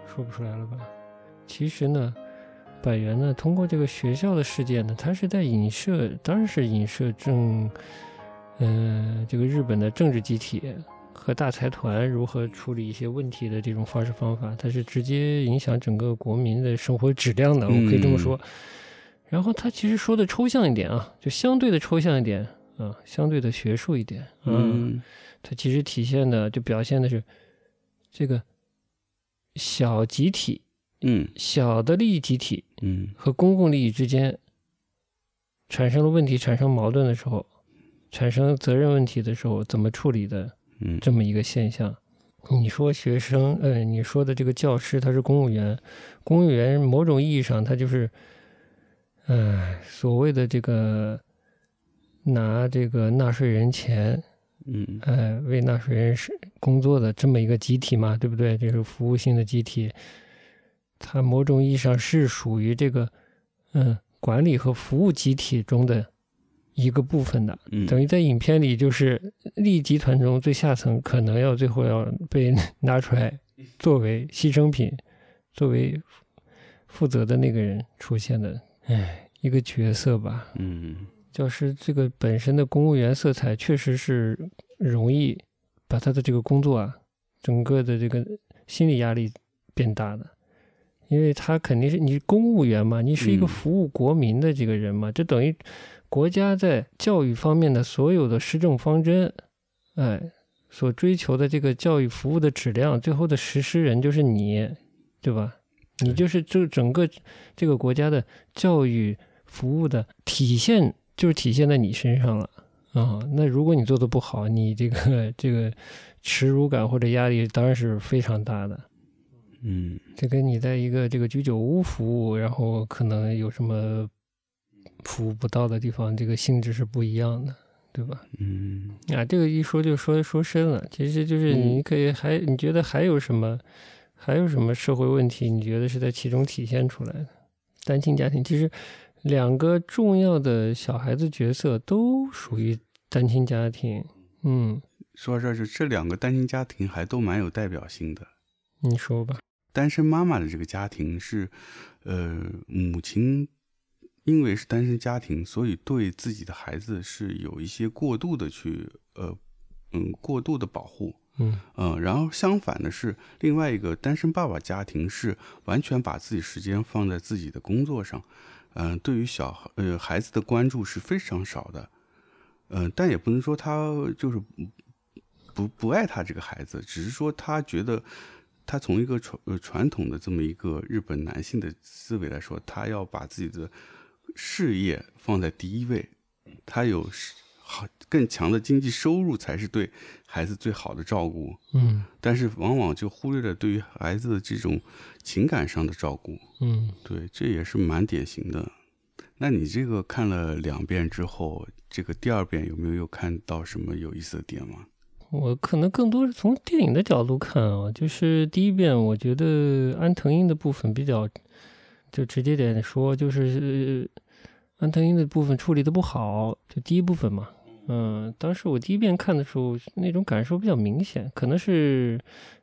说不出来了吧？其实呢，百元呢，通过这个学校的事件呢，他是在影射，当然是影射政，嗯、这个日本的政治集体和大财团如何处理一些问题的这种方式方法，它是直接影响整个国民的生活质量的，我可以这么说。然后他其实说的抽象一点啊，就相对的抽象一点啊，相对的学术一点，嗯。它其实体现的就表现的是这个小集体、嗯。小的利益集体嗯。和公共利益之间产生了问题、产生矛盾的时候，产生责任问题的时候，怎么处理的嗯这么一个现象。你说学生，呃，你说的这个教师他是公务员，公务员某种意义上他就是，呃，所谓的这个拿这个纳税人钱，嗯呃，为纳税人是工作的这么一个集体嘛，对不对？就是服务性的集体，它某种意义上是属于这个嗯管理和服务集体中的一个部分的。嗯，等于在影片里，就是利益集团中最下层可能要最后要被 拿出来作为牺牲品，作为负责的那个人出现的，哎，一个角色吧。嗯教师这个本身的公务员色彩，确实是容易把他的这个工作啊，整个的这个心理压力变大的，因为他肯定是你公务员嘛，你是一个嗯服务国民的这个人嘛，这等于国家在教育方面的所有的施政方针，哎，所追求的这个教育服务的质量，最后的实施人就是你，对吧？你就是这整个这个国家的教育服务的体现，就是体现在你身上了啊、那如果你做的不好，你这个这个耻辱感或者压力当然是非常大的。嗯这跟你在一个这个居酒屋服务，然后可能有什么服务不到的地方，这个性质是不一样的，对吧？嗯啊，这个一说就说说深了，其实就是嗯你可以还你觉得还有什么，还有什么社会问题？你觉得是在其中体现出来的？单亲家庭其实两个重要的小孩子角色都属于单亲家庭，嗯，说到这儿，就这两个单亲家庭还都蛮有代表性的。你说吧，单身妈妈的这个家庭是，呃，母亲因为是单身家庭，所以对自己的孩子是有一些过度的去，呃，嗯，过度的保护。嗯嗯，然后相反的是，另外一个单身爸爸家庭是完全把自己时间放在自己的工作上，嗯、对于小孩呃孩子的关注是非常少的，嗯、但也不能说他就是不不不爱他这个孩子，只是说他觉得他从一个传呃传统的这么一个日本男性的思维来说，他要把自己的事业放在第一位，他有是好更强的经济收入才是对孩子最好的照顾。嗯但是往往就忽略了对于孩子的这种情感上的照顾，嗯，对，这也是蛮典型的。那你这个看了两遍之后，这个第二遍有没有又看到什么有意思的点吗？我可能更多是从电影的角度看啊，就是第一遍我觉得安藤英的部分比较，就直接点说，就是呃安藤英的部分处理的不好，就第一部分嘛，嗯，当时我第一遍看的时候，那种感受比较明显，可能是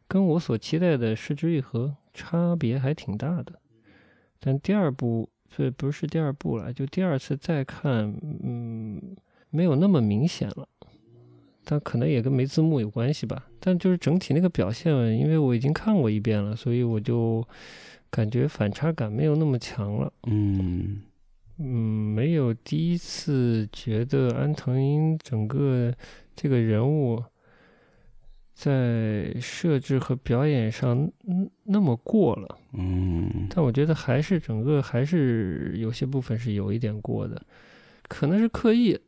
跟我所期待的《失之愈合》差别还挺大的。但第二部，这不是第二部了，就第二次再看，嗯，没有那么明显了。但可能也跟没字幕有关系吧。但就是整体那个表现，因为我已经看过一遍了，所以我就感觉反差感没有那么强了。嗯嗯，没有第一次觉得安藤英整个这个人物在设置和表演上嗯那么过了。嗯但我觉得还是整个还是有些部分是有一点过的，可能是刻意，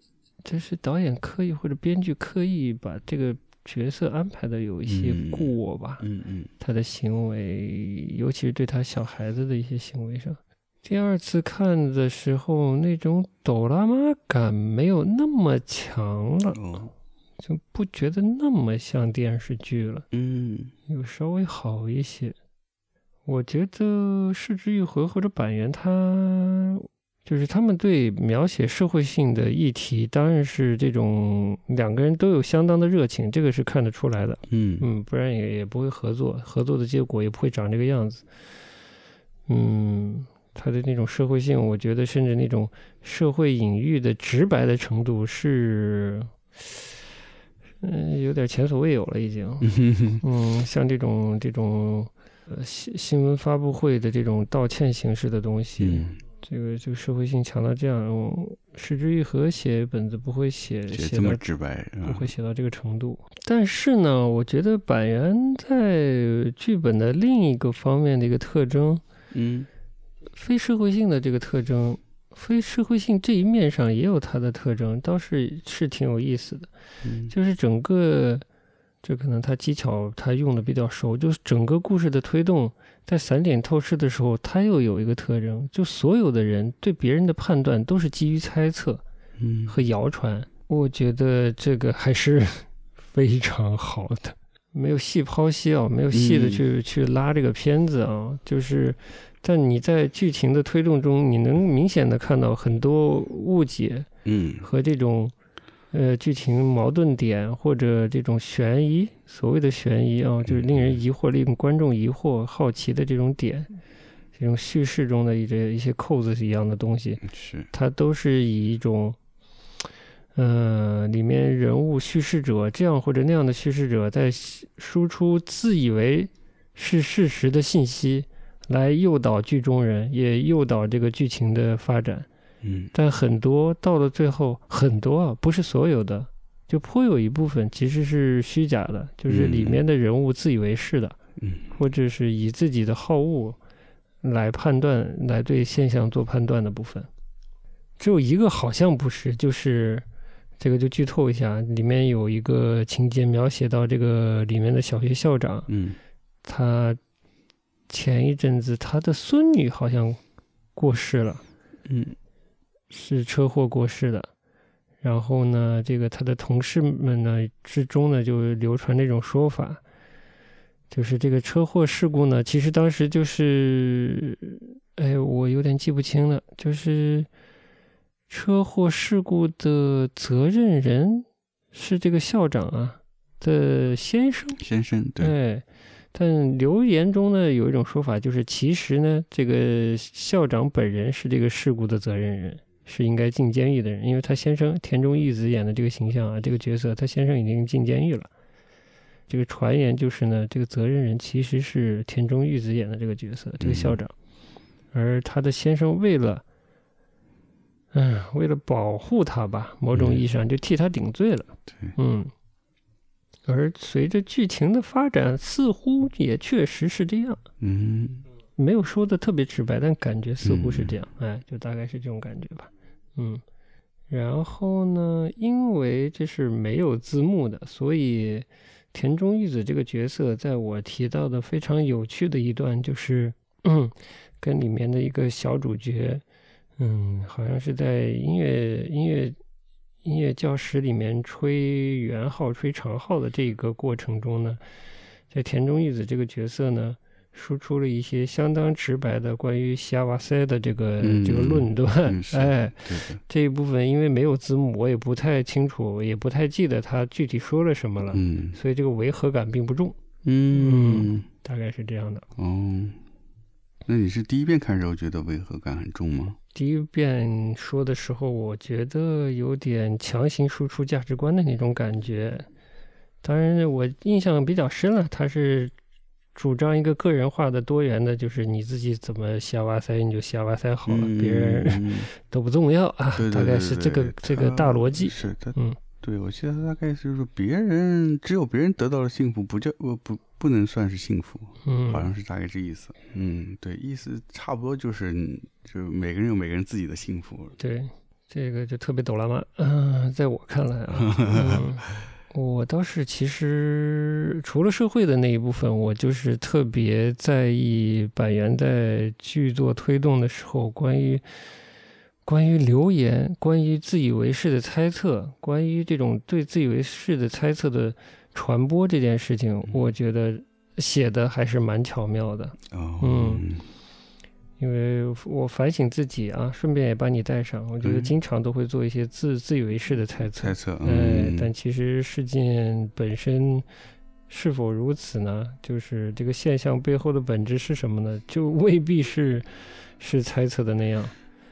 这是导演刻意或者编剧刻意把这个角色安排的有一些嗯过吧。嗯嗯他的行为，尤其是对他小孩子的一些行为上。第二次看的时候，那种抖拉妈感没有那么强了，哦就不觉得那么像电视剧了，嗯有稍微好一些。我觉得市之愈合或者板垣他。就是他们对描写社会性的议题，当然是这种两个人都有相当的热情，这个是看得出来的。嗯嗯，不然也也不会合作，合作的结果也不会长这个样子。嗯，他的那种社会性，我觉得甚至那种社会隐喻的直白的程度是，嗯，有点前所未有了已经。嗯嗯，像这种这种呃新新闻发布会的这种道歉形式的东西，嗯，这个这个社会性强到这样，我失之愈合写本子不会写写这么直白啊不会写到这个程度。但是呢，我觉得板垣在剧本的另一个方面的一个特征，嗯非社会性的这个特征，非社会性这一面上也有它的特征，倒是是挺有意思的。嗯就是整个，这可能他技巧他用的比较熟，就是整个故事的推动，在散点透视的时候，它又有一个特征，就所有的人对别人的判断都是基于猜测。嗯和谣传，我觉得这个还是 非常好的。没有细剖析啊，没有细的嗯去、去拉这个片子啊，就是，但你在剧情的推动中，你能明显的看到很多误解嗯和这种呃剧情矛盾点或者这种悬疑，所谓的悬疑啊，就是令人疑惑、令观众疑惑、好奇的这种点，这种叙事中的一些一些扣子一样的东西，是它都是以一种，呃，里面人物叙事者这样或者那样的叙事者在输出自以为是事实的信息，来诱导剧中人，也诱导这个剧情的发展。嗯但很多到了最后，很多啊，不是所有的，就颇有一部分其实是虚假的，就是里面的人物自以为是的，嗯或者是以自己的好恶来判断、来对现象做判断的部分。只有一个好像不是，就是这个就剧透一下，里面有一个情节描写到这个里面的小学校长，嗯他前一阵子他的孙女好像过世了。嗯是车祸过世的。然后呢，这个他的同事们呢之中呢，就流传这种说法，就是这个车祸事故呢，其实当时就是，哎，我有点记不清了，就是车祸事故的责任人是这个校长啊的先生。先生对哎，但留言中呢有一种说法，就是其实呢，这个校长本人是这个事故的责任人，是应该进监狱的人，因为他先生田中义子演的这个形象啊，这个角色，他先生已经进监狱了。这个传言就是呢，这个责任人其实是田中裕子演的这个角色，这个校长，而他的先生为了，嗯，为了保护他吧，某种意义上就替他顶罪了。对嗯，而随着剧情的发展，似乎也确实是这样，嗯没有说的特别直白，但感觉似乎是这样，哎，就大概是这种感觉吧。嗯，然后呢，因为这是没有字幕的，所以田中裕子这个角色，在我提到的非常有趣的一段，就是嗯，跟里面的一个小主角，嗯，好像是在音乐音乐音乐教室里面吹圆号、吹长号的这个过程中呢，在田中裕子这个角色呢，输出了一些相当直白的关于西亚瓦塞的这个、嗯这个论断嗯，哎，这一部分因为没有字幕，我也不太清楚，也不太记得他具体说了什么了，嗯所以这个违和感并不重，嗯大概是这样的。哦，那你是第一遍看的时候觉得违和感很重吗？第一遍说的时候，我觉得有点强行输出价值观的那种感觉。当然，我印象比较深了，他是主张一个个人化的、多元的，就是你自己怎么瞎哇塞你就瞎哇塞好了，别人嗯都不重要啊。对对大概是这个这个大逻辑。是他，嗯对我记得他大概就是说别人只有别人得到了幸福，不叫呃不不能算是幸福，嗯，好像是大概这意思。嗯，对，意思差不多就是就每个人有每个人自己的幸福。对，这个就特别抖拉妈。嗯、在我看来啊，嗯，我倒是其实除了社会的那一部分，我就是特别在意板垣在剧作推动的时候，关于关于留言、关于自以为是的猜测、关于这种对自以为是的猜测的传播这件事情，我觉得写的还是蛮巧妙的。哦，嗯因为我反省自己啊，顺便也把你带上。我觉得嗯经常都会做一些自自以为是的猜测，猜测，哎嗯，，但其实事件本身是否如此呢？就是这个现象背后的本质是什么呢？就未必是是猜测的那样。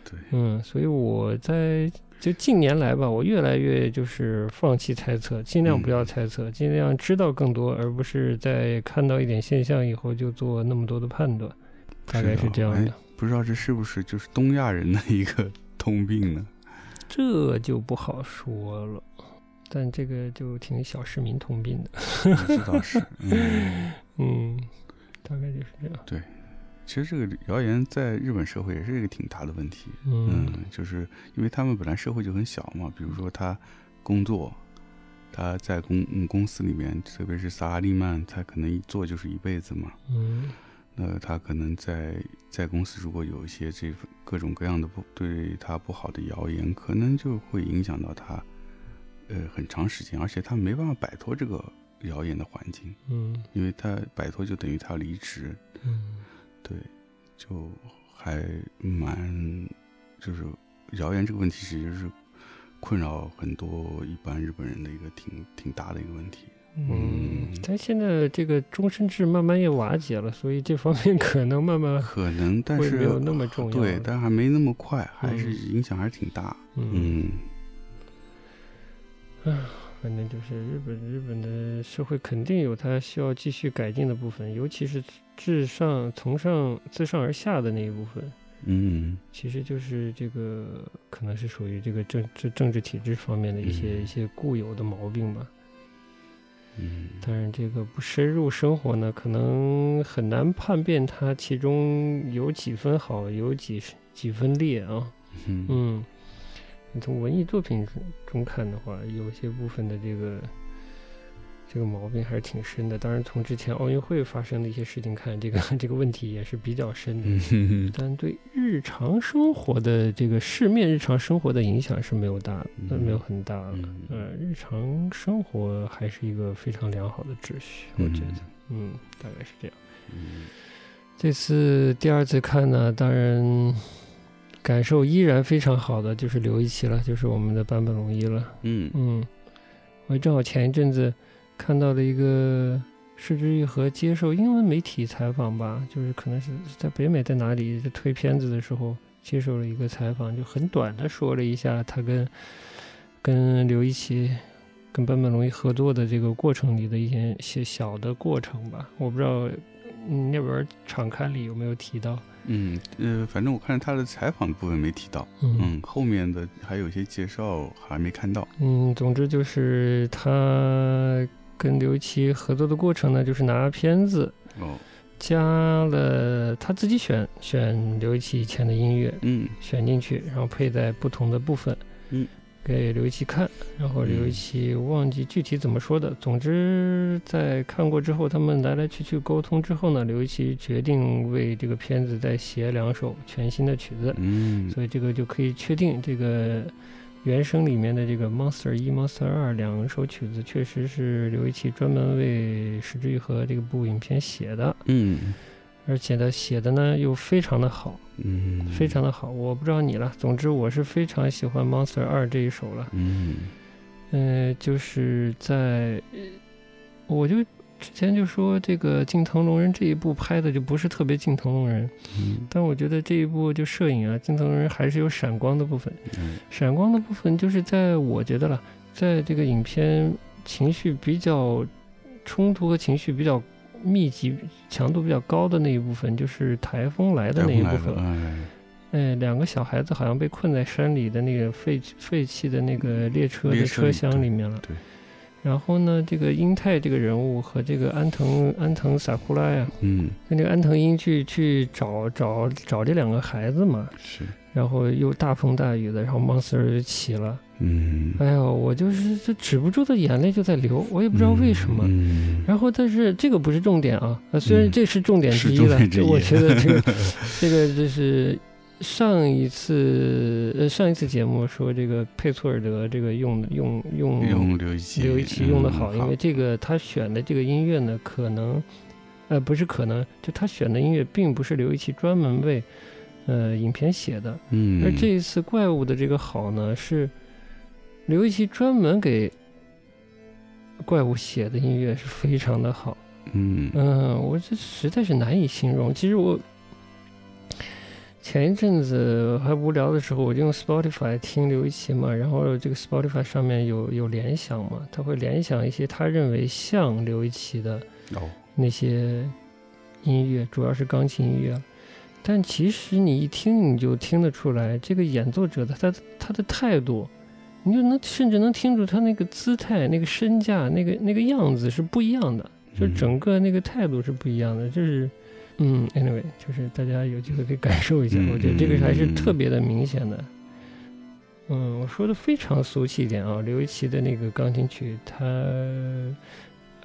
对，嗯，所以我在就近年来吧，我越来越就是放弃猜测，尽量不要嗯猜测，尽量知道更多，而不是在看到一点现象以后就做那么多的判断。大概是这样的。不知道这是不是就是东亚人的一个通病呢？这就不好说了，但这个就挺小市民通病的。这倒是，嗯，嗯，大概就是这样。对其实这个谣言在日本社会也是一个挺大的问题。嗯嗯，就是因为他们本来社会就很小嘛，比如说他工作，他在公嗯公司里面，特别是萨拉利曼，他可能一做就是一辈子嘛。嗯那他可能在在公司如果有一些这各种各样的不对他不好的谣言，可能就会影响到他，呃，很长时间，而且他没办法摆脱这个谣言的环境，嗯因为他摆脱就等于他离职，嗯对，就还蛮，就是谣言这个问题，其实是困扰很多一般日本人的一个挺挺大的一个问题。嗯，但现在这个终身制慢慢也瓦解了，所以这方面可能慢慢 可能，但是会没有那么重要。对，但还没那么快，还是嗯影响还是挺大。嗯，嗯。反正就是日本日本的社会肯定有它需要继续改进的部分，尤其是至上从上自上而下的那一部分。嗯。其实就是这个，可能是属于这个政政政治体制方面的一些、嗯。一些固有的毛病吧。嗯当然，这个不深入生活呢，可能很难判辨它其中有几分好，有几几分劣啊。嗯嗯，你从文艺作品中看的话，有些部分的这个这个毛病还是挺深的。当然，从之前奥运会发生的一些事情看，这个 这个问题也是比较深的。嗯但对日常生活的这个市面日常生活的影响是没有大没有很大的。嗯呃，日常生活还是一个非常良好的秩序，我觉得，嗯，大概是这样。嗯这次第二次看呢，当然感受依然非常好的就是刘一奇了，就是我们的坂本龙一了。嗯嗯，我正好前一阵子看到了一个失之愈合接受英文媒体采访吧，就是可能是在北美在哪里在推片子的时候接受了一个采访，就很短的说了一下他跟跟刘一奇。跟坂本龙一合作的这个过程里的一些些小的过程吧，我不知道嗯那本场刊里有没有提到。嗯呃，反正我看他的采访的部分没提到，嗯嗯，后面的还有一些介绍还没看到。嗯，总之就是他跟刘琦合作的过程呢，就是拿片子哦，加了他自己选选刘琦以前的音乐嗯。选进去，然后配在不同的部分，嗯，给刘琦看，然后刘嗯。琦忘记具体怎么说的，总之在看过之后，他们来来去去沟通之后呢，刘琦决定为这个片子再写两首全新的曲子，嗯。所以这个就可以确定，这个原声里面的这个《Monster 一》《Monster 二》两首曲子，确实是刘一奇专门为《失之愈合》这个部影片写的。嗯而且呢写的呢又非常的好，嗯，非常的好。我不知道你了，总之我是非常喜欢《Monster 二》这一首了。嗯呃、就是在，呃我就之前就说这个近藤龙人这一部拍的就不是特别近藤龙人，嗯但我觉得这一部就摄影啊，近藤龙人还是有闪光的部分。嗯闪光的部分就是在我觉得了，在这个影片情绪比较冲突和情绪比较密集、强度比较高的那一部分，就是台风来的那一部分。哎，哎，两个小孩子好像被困在山里的那个废废弃的那个列车的车厢里面了。对，然后呢，这个英泰这个人物和这个安藤安藤萨库拉呀，嗯。跟这个安藤英去去找找找这两个孩子嘛，是，然后又大风大雨的，然后 monster 就起了。嗯，哎呦，我就是就止不住的眼泪就在流，我也不知道为什么。嗯然后，但是这个不是重点啊，呃，虽然嗯。这是重点之一了，我觉得这个 这个就是上一次呃上一次节目说这个佩措尔德这个用的用用用刘一奇，刘一奇用的嗯好，因为这个他选的这个音乐呢，可能呃不是可能，就他选的音乐并不是刘一奇专门为呃影片写的，嗯，而这一次怪物的这个好呢，是刘一奇专门给怪物写的音乐是非常的好。嗯嗯，我这实在是难以形容。其实我前一阵子还无聊的时候，我就用 Spotify 听刘一奇嘛，然后这个 Spotify 上面有有联想嘛，他会联想一些他认为像刘一奇的哦，那些音乐，主要是钢琴音乐。但其实你一听，你就听得出来，这个演奏者的他他的态度，你就能甚至能听出他那个姿态、那个身价、那个那个样子是不一样的，就嗯整个那个态度是不一样的。就是，嗯，anyway，就是大家有机会可以感受一下，嗯我觉得这个还是特别的明显的。嗯，我说的非常俗气一点啊，刘一奇的那个钢琴曲，他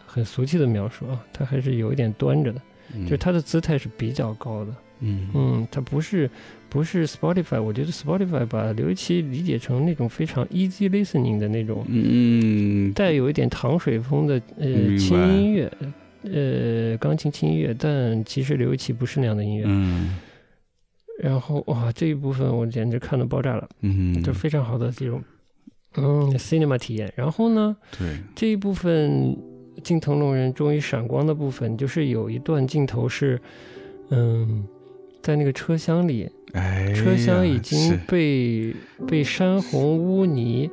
很俗气的描述啊，他还是有一点端着的。嗯就是他的姿态是比较高的，嗯嗯，他不是不是 Spotify，我觉得 Spotify 把刘一奇理解成那种非常 easy listening 的那种，嗯带有一点糖水风的呃轻音乐，呃钢琴轻音乐，但其实刘一奇不是那样的音乐。嗯。然后哇，这一部分我简直看的爆炸了，嗯，就非常好的这种嗯。cinema 体验。然后呢，对，这一部分近藤龙人终于闪光的部分，就是有一段镜头是，嗯，在那个车厢里，哎，车厢已经被被山洪污泥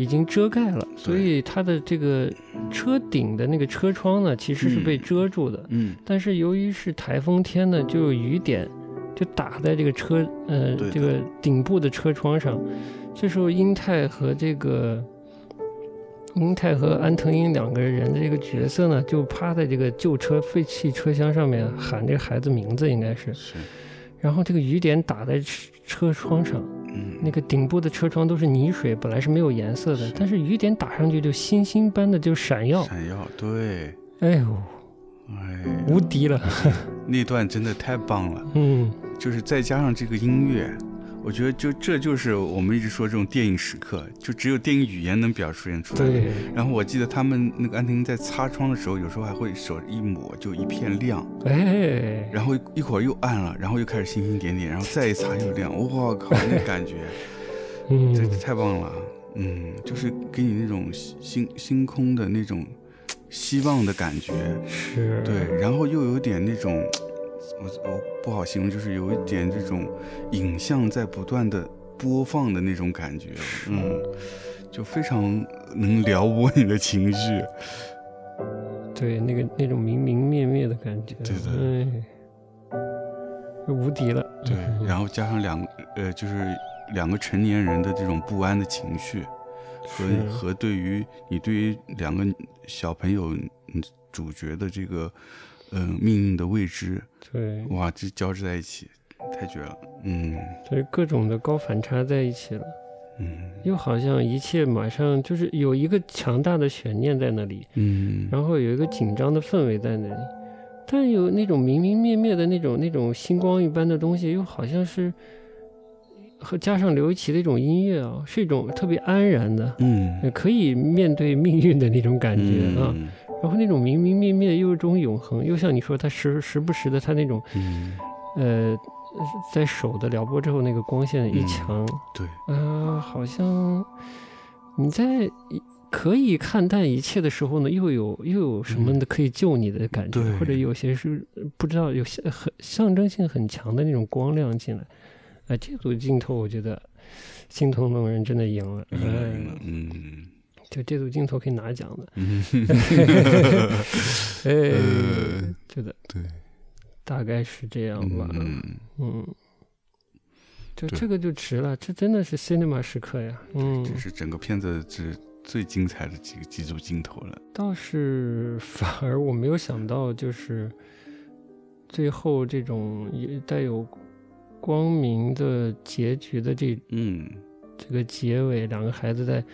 已经遮盖了，所以它的这个车顶的那个车窗呢，其实是被嗯遮住的。嗯但是由于是台风天呢，就有雨点就打在这个车呃这个顶部的车窗上。这时候英泰和这个英泰和安藤英两个人的这个角色呢，就趴在这个旧车废弃车厢上面喊这个孩子名字，应该是。是，然后这个雨点打在车车窗上，嗯那个顶部的车窗都是泥水，本来是没有颜色的，但是雨点打上去就星星般的就闪耀，闪耀，对，哎呦，哎，无敌了，那段真的太棒了，嗯。就是再加上这个音乐。我觉得就这就是我们一直说这种电影时刻，就只有电影语言能表现出来。对，然后我记得他们那个安婷在擦窗的时候，有时候还会手一抹就一片亮，哎，然后一会儿又暗了，然后又开始星星点点，然后再一擦又亮，我靠，那感觉，嗯，这太棒了，嗯，就是给你那种星星空的那种希望的感觉，是，对，然后又有点那种，我我不好形容，就是有一点这种影像在不断的播放的那种感觉，嗯，就非常能撩拨你的情绪，对，那个那种明明灭灭的感觉，对对哎，无敌了，对，嗯然后加上两呃，就是两个成年人的这种不安的情绪，和和对于你对于两个小朋友嗯主角的这个嗯、呃命运的未知，对，哇，这交织在一起，太绝了，嗯。所以各种的高反差在一起了，嗯。又好像一切马上就是有一个强大的悬念在那里，嗯，然后有一个紧张的氛围在那里，但有那种明明灭灭的那种那种星光一般的东西，又好像是和加上刘一奇的一种音乐啊，是一种特别安然的，嗯。呃可以面对命运的那种感觉啊。嗯然后那种明明灭灭又有一种永恒，又像你说他时时不时的他那种嗯，呃，在手的撩拨之后那个光线一嗯强，对，啊、好像你在可以看淡一切的时候呢，又有又有什么的可以救你的感觉，嗯或者有些是呃不知道有些很象征性很强的那种光亮进来。啊、这组镜头我觉得心疼动人真的赢了，嗯哎，嗯就这组镜头可以拿奖的，嗯，哎，呃觉得对，大概是这样吧，嗯，嗯。就这个就值了，这真的是 cinema 时刻呀！嗯，这是整个片子是最精彩的几几组镜头了。倒是反而我没有想到，就是最后这种也带有光明的结局的这嗯这个结尾，两个孩子在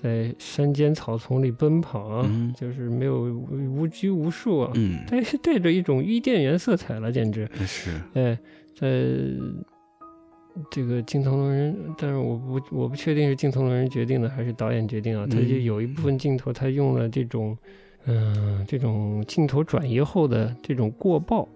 在山间草丛里奔跑啊，嗯就是没有无拘无束啊，嗯，带带着一种伊甸园色彩了，简直。是，哎，在这个镜头龙人，但是我不我不确定是镜头龙人决定的还是导演决定啊。他就嗯有一部分镜头，他用了这种，嗯、这种镜头转移后的这种过曝，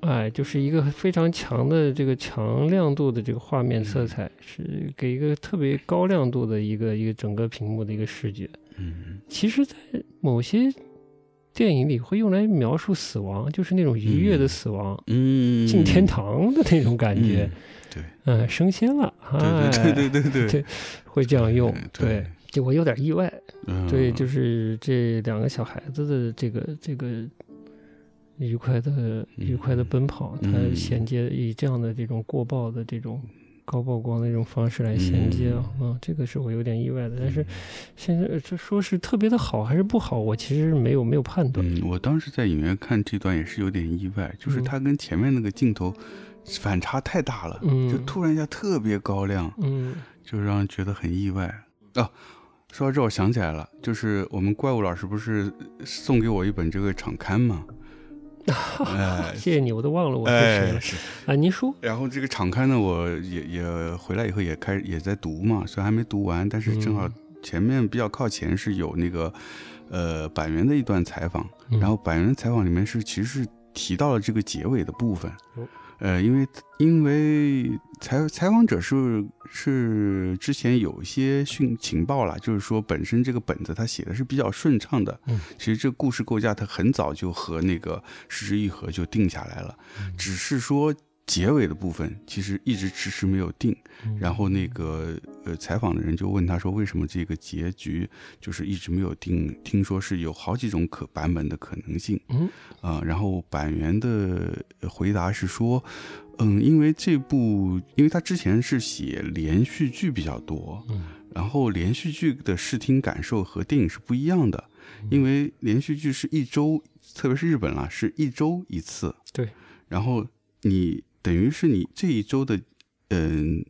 哎，就是一个非常强的这个强亮度的这个画面色彩，是给一个特别高亮度的一个一个整个屏幕的一个视觉。嗯其实，在某些电影里会用来描述死亡，就是那种愉悦的嗯死亡。嗯，进天堂的那种感觉，嗯，对，嗯，升仙了，哎，对对对对对对会这样用，对对，就我有点意外，嗯对，就是这两个小孩子的这个这个愉快的愉快的奔跑，它嗯。衔接以这样的这种过曝的这种高曝光的一种方式来衔接啊，嗯，这个是我有点意外的，但是现在这说是特别的好还是不好，我其实没有没有判断，嗯，我当时在影院看这段也是有点意外，就是嗯。它跟前面那个镜头反差太大了，嗯。就突然一下特别高亮，嗯。就让人觉得很意外。啊，说到这我想起来了，就是我们怪物老师不是送给我一本这个场刊吗？哎。谢谢你，我都忘了我是谁了。啊，您说，然后这个敞开呢，我也也回来以后也开始也在读嘛，虽然还没读完，但是正好嗯。前面比较靠前是有那个呃板垣的一段采访，嗯。然后板垣采访里面是其实是提到了这个结尾的部分。哦，呃，因为因为采采访者是是之前有一些讯情报了，就是说本身这个本子他写的是比较顺畅的，嗯其实这个故事构架他很早就和那个失之愈合就定下来了，嗯。只是说结尾的部分其实一直迟迟没有定。嗯然后那个呃采访的人就问他说，为什么这个结局就是一直没有定？听说是有好几种可版本的可能性嗯啊、然后板垣的回答是说，嗯，因为这部，因为他之前是写连续剧比较多，嗯然后连续剧的视听感受和电影是不一样的，因为连续剧是一周，特别是日本啦，是一周一次。对，然后你等于是你这一周的，嗯、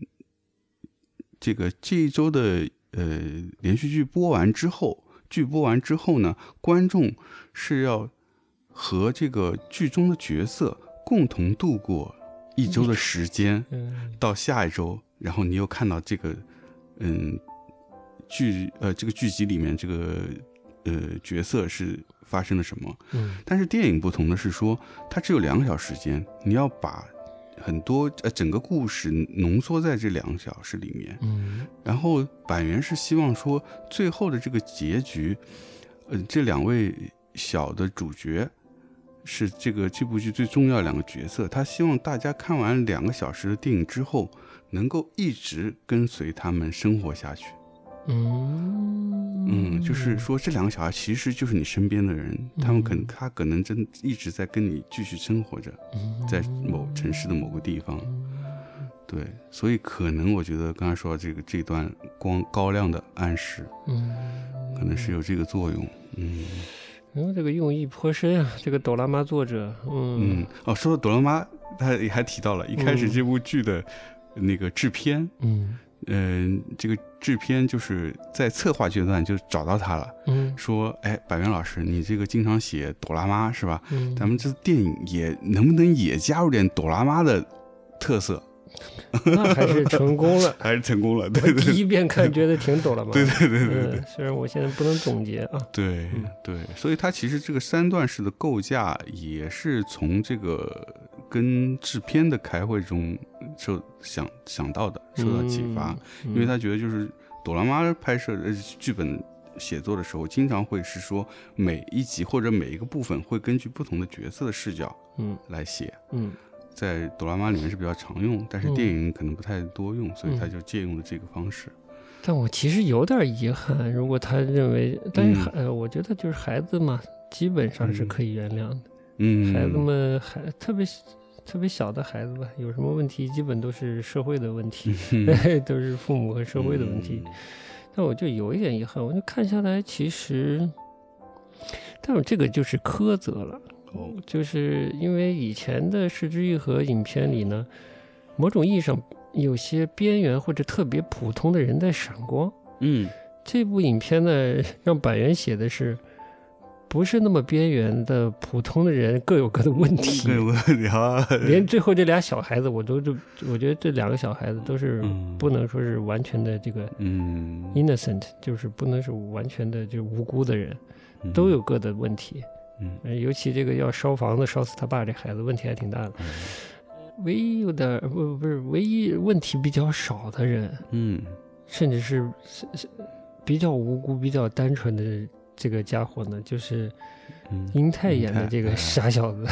这个这一周的呃连续剧播完之后，剧播完之后呢，观众是要和这个剧中的角色共同度过一周的时间。嗯到下一周，然后你又看到这个，嗯，剧呃这个剧集里面这个呃角色是发生了什么。嗯但是电影不同的是说，它只有两个小时时间，你要把很多呃整个故事浓缩在这两个小时里面。嗯然后板垣是希望说，最后的这个结局，呃，这两位小的主角是这个这部剧最重要的两个角色。他希望大家看完两个小时的电影之后，能够一直跟随他们生活下去。嗯。嗯，就是说这两个小孩其实就是你身边的人，他们可能嗯他可能真一直在跟你继续生活着，在某城市的某个地方。对，所以可能我觉得刚才说到这个这段光高亮的暗示，嗯，可能是有这个作用。嗯。然后这个用意颇深啊，这个朵拉妈作者，嗯。嗯，哦，说到朵拉妈，他也还提到了，一开始嗯这部剧的那个制片，嗯嗯、这个制片就是在策划阶段就找到他了，嗯说，哎，百元老师，你这个经常写朵拉妈是吧？嗯，咱们这电影也能不能也加入点朵拉妈的特色？那还是成功了。还是成功了。我对对第一遍看觉得挺懂了嘛。对对对对对嗯，虽然我现在不能总结啊。对嗯对，所以它其实这个三段式的构架也是从这个跟制片的开会中受想想到的，受到启发。嗯，因为他觉得就是朵拉妈拍摄呃剧本写作的时候，经常会是说每一集或者每一个部分会根据不同的角色的视角嗯来写，嗯在朵拉妈里面是比较常用，但是嗯电影可能不太多用，所以他嗯就借用了这个方式。但我其实有点遗憾，如果他认为，但是呃，我觉得就是孩子嘛，基本上是嗯可以原谅的。嗯，孩子们还特别特别小的孩子吧，有什么问题，基本都是社会的问题，嗯 都是父母和社会的问题。但我就有一点遗憾，我就看下来，其实，但我这个就是苛责了，哦，就是因为以前的《失之愈合》影片里呢，某种意义上有些边缘或者特别普通的人在闪光。嗯这部影片呢，让板垣写的是，不是那么边缘的普通的人各有各的问题。对，我聊，连最后这俩小孩子，我都就我觉得这两个小孩子都是嗯不能说是完全的这个嗯 innocent，就是不能是完全的就无辜的人，嗯都有各的问题。嗯。呃尤其这个要烧房子烧死他爸这孩子，问题还挺大的。唯一有点儿不不是唯一问题比较少的人，嗯。甚至是是是比较无辜、比较单纯的这个家伙呢，就是嗯，英泰演的这个傻小子。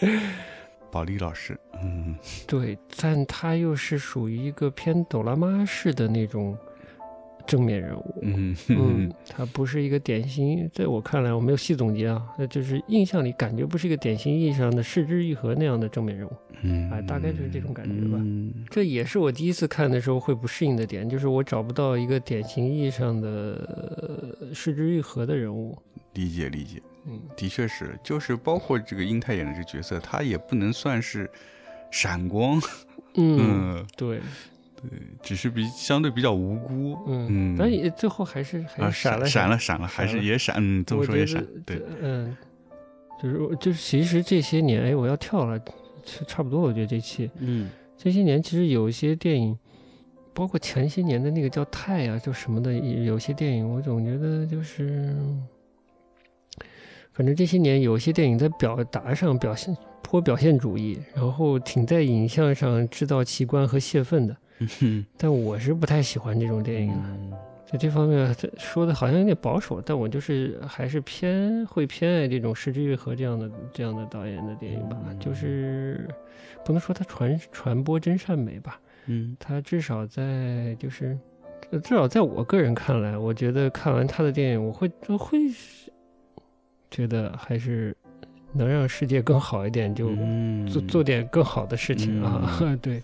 嗯。保利老师，嗯。对，但他又是属于一个偏抖拉妈式的那种正面人物。嗯嗯，他不是一个典型，在我看来，我没有细总结啊，那就是印象里感觉不是一个典型意义上的势之愈合那样的正面人物。嗯，哎大概就是这种感觉吧嗯这也是我第一次看的时候会不适应的点，就是我找不到一个典型意义上的呃市之愈合的人物。理解理解。嗯，的确是，就是包括这个英泰演的这个角色，他也不能算是闪光，嗯，嗯，对，只是比相对比较无辜，嗯嗯，但也最后还是还啊是闪了闪了闪了，还闪了是也闪，嗯，这么说也闪，对，嗯，就是我就是其实这些年，哎，我要跳了，是差不多，我觉得这期嗯。这些年其实有一些电影，包括前些年的那个叫《泰》啊，就什么的，有些电影我总觉得就是，反正这些年有些电影在表达上表现颇表现主义，然后挺在影像上制造奇观和泄愤的，嗯。但我是不太喜欢这种电影的。嗯。在这方面这说的好像有点保守，但我就是还是偏会偏爱这种石之愈合这样的这样的导演的电影吧，嗯。就是不能说他传传播真善美吧，嗯。他至少在就是呃至少在我个人看来，我觉得看完他的电影，我会我会觉得还是能让世界更好一点，就嗯。做做点更好的事情啊，对，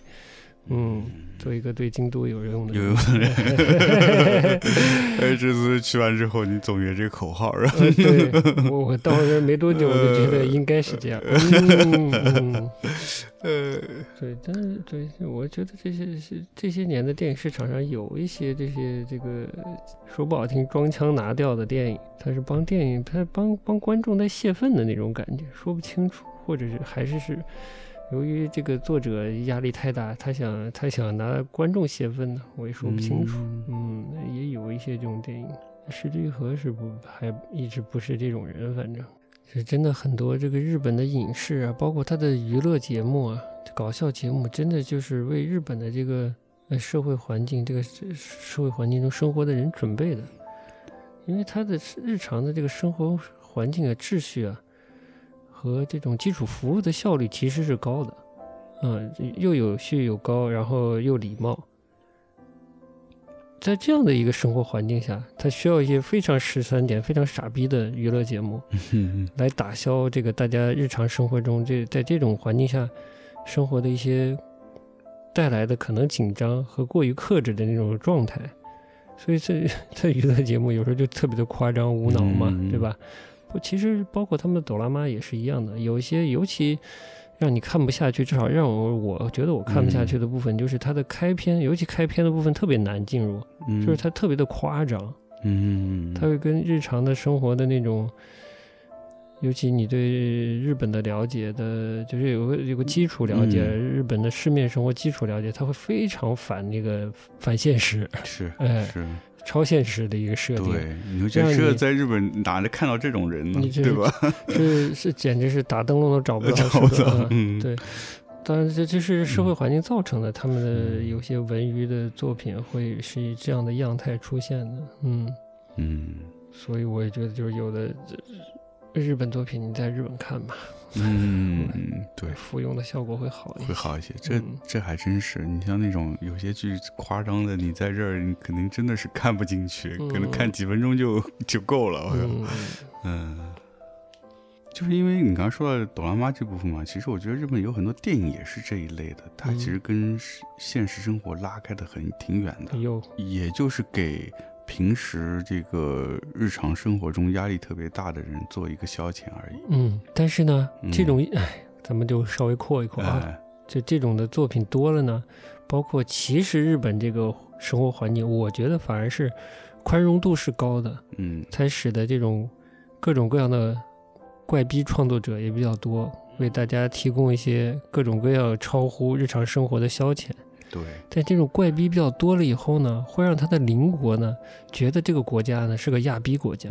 嗯。做一个对京都有用的有人用的哎，这次去完之后，你总结这个口号，然后呃，对我我到那没多久，我就觉得应该是这样。嗯嗯，呃，对，但是对，我觉得这些是这些年的电影市场上有一些这些这个说不好听装腔拿调的电影，它是帮电影，它帮帮观众在泄愤的那种感觉，说不清楚，或者是还是是。由于这个作者压力太大，他想他想拿观众泄愤呢，我也说不清楚。嗯，也有一些这种电影，石之愈合是不还一直不是这种人，反正是真的很多这个日本的影视啊，包括他的娱乐节目啊、搞笑节目，真的就是为日本的这个呃社会环境、这个社社会环境中生活的人准备的，因为他的日常的这个生活环境啊、秩序啊。和这种基础服务的效率其实是高的，嗯，又有序又高，然后又礼貌。在这样的一个生活环境下，他需要一些非常十三点、非常傻逼的娱乐节目，来打消这个大家日常生活中这在这种环境下生活的一些带来的可能紧张和过于克制的那种状态。所以这这 娱乐节目有时候就特别的夸张无脑嘛，嗯对吧？不，其实包括他们的朵拉妈也是一样的，有一些尤其让你看不下去，至少让我我觉得我看不下去的部分，就是它的开篇，尤其开篇的部分特别难进入，嗯。就是它特别的夸张，嗯，它会跟日常的生活的那种尤其你对日本的了解的，就是有个有个基础了解，嗯。日本的市面生活基础了解，他会非常反那个反现实、是哎。是，超现实的一个设定，对，你会觉得让你这在日本哪能看到这种人呢你？这对吧？是是简直是打灯笼都找不到 的。嗯嗯，对当然，这这是社会环境造成的，他们的嗯有些文娱的作品会是以这样的样态出现的，嗯，嗯所以我也觉得就是有的这日本作品你在日本看吧，嗯，对，服用的效果会好一些，会好一些。这嗯。这还真是，你像那种有些剧夸张的，你在这儿你肯定真的是看不进去，可能看嗯。几分钟就就够了。我靠嗯，嗯，就是因为你刚刚说到哆啦妈这部分嘛，其实我觉得日本有很多电影也是这一类的，它其实跟现实生活拉开的很挺远的，有也就是给平时这个日常生活中压力特别大的人做一个消遣而已。嗯，但是呢，嗯这种哎，咱们就稍微扩一扩啊，哎，就这种的作品多了呢，包括其实日本这个生活环境，我觉得反而是宽容度是高的，嗯才使得这种各种各样的怪逼创作者也比较多，为大家提供一些各种各样超乎日常生活的消遣。对，但这种怪逼比较多了以后呢，会让他的邻国呢觉得这个国家呢是个亚逼国家，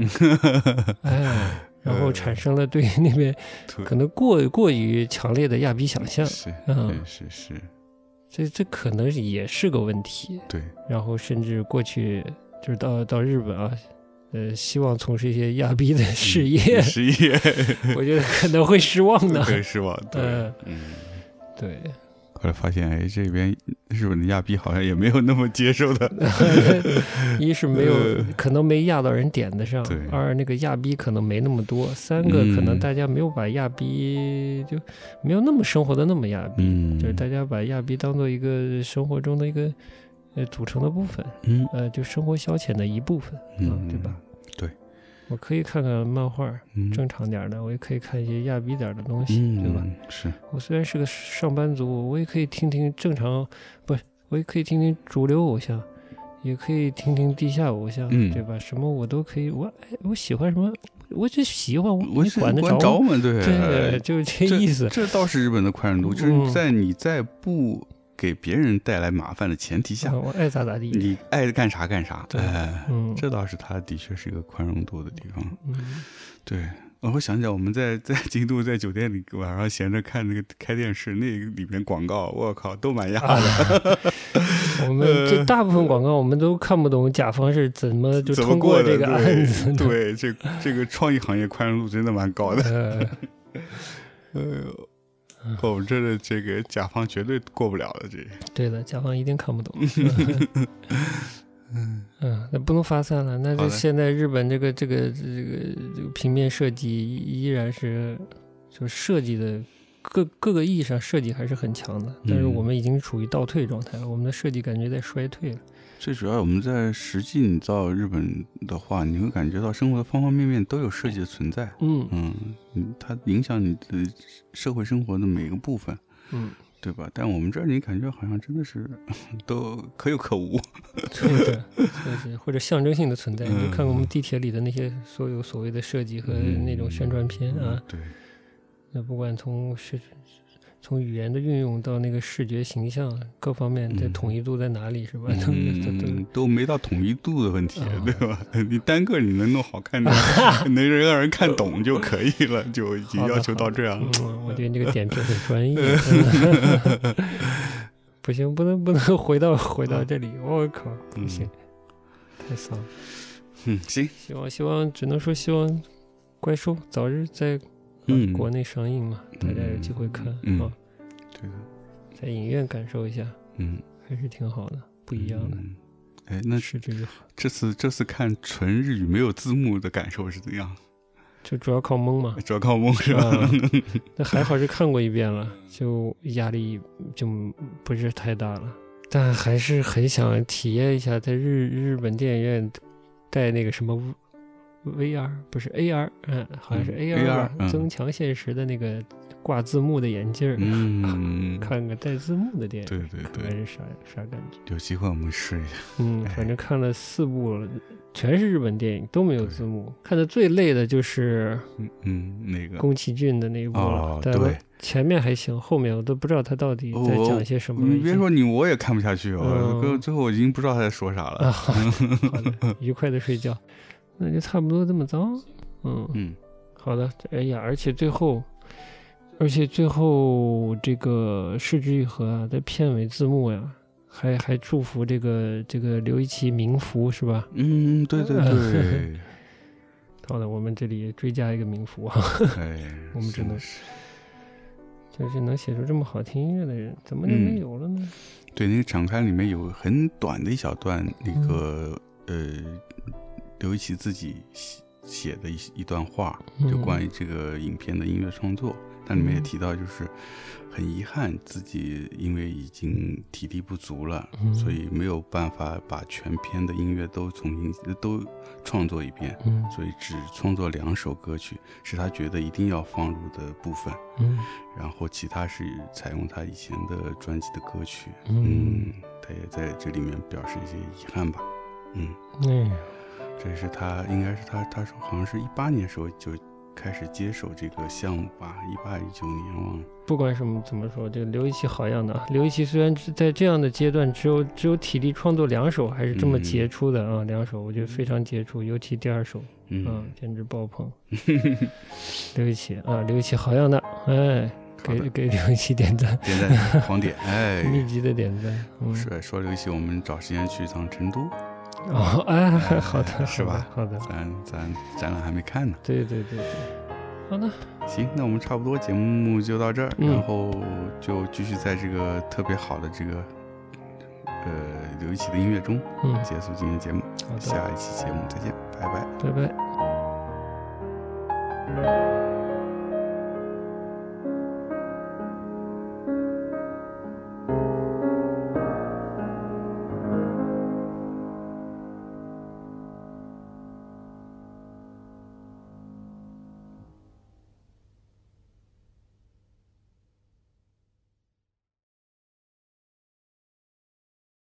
哎，然后产生了对那边可能过过于强烈的亚逼想象，是嗯。是是是，这这可能也是个问题。对，然后甚至过去就是到到日本啊，呃，希望从事一些亚逼的事业，事业。我觉得可能会失望的。对失望，对。嗯，嗯。对，后来发现，哎，这边日本的亚逼好像也没有那么接受的。一是没有呃可能没压到人点子上，二那个亚逼可能没那么多，三个可能嗯大家没有把亚逼就没有那么生活的那么亚逼，嗯，就是大家把亚逼当做一个生活中的一个呃组成的部分，嗯呃，就生活消遣的一部分，嗯啊，对吧？对，我可以看看漫画，嗯正常点儿的，我也可以看一些亚逼点的东西，嗯，对吧？？是，我虽然是个上班族，我也可以听听正常，不是，我也可以听听主流偶像，也可以听听地下偶像，嗯对吧？什么我都可以，我哎，我喜欢什么，我就喜欢，我是管得着吗？对 对，就是这意思。这倒是日本的宽容度，就是嗯在你在不给别人带来麻烦的前提下，啊我爱咋咋地。你爱干啥干啥。对这倒是他的确是一个宽容度的地方。嗯对，哦我想起来，我们在 在京都在酒店里晚上闲着看那个开电视，那个里面广告，我靠，都蛮压啊的。我们这大部分广告我们都看不懂，甲方是怎么 就通过这个案子。对，这这个创意行业宽容度真的蛮高的。呃，哎呦，我们这的这个甲方绝对过不了的，这。对的，甲方一定看不懂。嗯 嗯，那不能发散了。那这现在日本这个这个这个这个平面设计依依然是，就设计的各各个意义上设计还是很强的，但是嗯我们已经处于倒退状态了，我们的设计感觉在衰退了。最主要，我们在实际你到日本的话，你会感觉到生活的方方面面都有设计的存在。嗯嗯，嗯它影响你的社会生活的每个部分，嗯，对吧？但我们这儿你感觉好像真的是 都可有可无。对的，就是或者象征性的存在。你就看看我们嗯地铁里的那些所有所谓的设计和嗯那种宣传片啊，对，那不管从是从语言的运用到那个视觉形象各方面的嗯统一度在哪里，是吧？都都都嗯，都没到统一度的问题，啊对吧？你单个你能弄好看点，能让人看懂就可以了，就已经要求到这样了。嗯，我觉得你这个点评很专业。不行，不能不能回到回到这里，我靠，不行，太丧了。嗯，行，希望希望只能说希望怪兽早日在、呃嗯。国内上映嘛，大家有机会看、嗯。啊，对的，在影院感受一下，嗯，还是挺好的，不一样的，嗯。哎，那是这个。这次这次看纯日语没有字幕的感受是怎样？就主要靠蒙嘛，主要靠蒙是吧？啊，那还好是看过一遍了，就压力就不是太大了，但还是很想体验一下在日日本电影院带那个什么 VR 不是 AR，嗯，好像是嗯 AR 吧增强现实的那个挂字幕的眼镜儿，嗯，看个带字幕的电影，对对对，看是啥啥感觉？有机会我们试一下。嗯，哎反正看了四部了，全是日本电影，都没有字幕。看的最累的就是嗯嗯，那个宫崎骏的那一部了对前面还行，后面我都不知道他到底在讲些什么了。你别说你，我也看不下去哦，嗯最后我已经不知道他在说啥啊，了。好的，愉快的睡觉，那就差不多这么着。嗯，嗯，好的。哎呀，而且最后，而且最后这个市之愈合啊，在片尾字幕呀，还还祝福这个这个刘一奇冥福是吧？嗯，对对对，好的，我们这里追加一个冥福啊，哎，我们只能真的是就是能写出这么好听音乐的人，怎么就没有了呢？对那个场刊里面有很短的一小段，那个呃，刘一奇自己写写的一一段话，就嗯关于这个影片的音乐创作。它里面也嗯提到，就是很遗憾自己因为已经体力不足了，嗯所以没有办法把全片的音乐都重新都创作一遍，嗯所以只创作两首歌曲，是他觉得一定要放入的部分。嗯然后其他是采用他以前的专辑的歌曲。嗯嗯，他也在这里面表示一些遗憾吧。嗯，哎，这是他应该是他他说好像是一八年时候就开始接手这个项目吧，一八一九年忘了。不管什么怎么说，这个刘一奇好样的啊！刘一奇虽然是在这样的阶段只有只有体力创作两首，还是这么嗯杰出的啊，两首我觉得非常杰出，尤其第二首，嗯，啊，简直爆棚。刘一奇啊，刘一奇好样的，哎，给给刘一奇点赞，点赞狂点，哎，密集的点赞，嗯，是说刘一奇，我们找时间去一趟成都，哦，哎，好的，是吧？好的，咱咱展览还没看呢。对对对对，好的，行，那我们差不多节目就到这儿，嗯。然后就继续在这个特别好的这个呃刘一奇的音乐中嗯，结束今天节目，好的，下一期节目再见，拜拜。拜拜。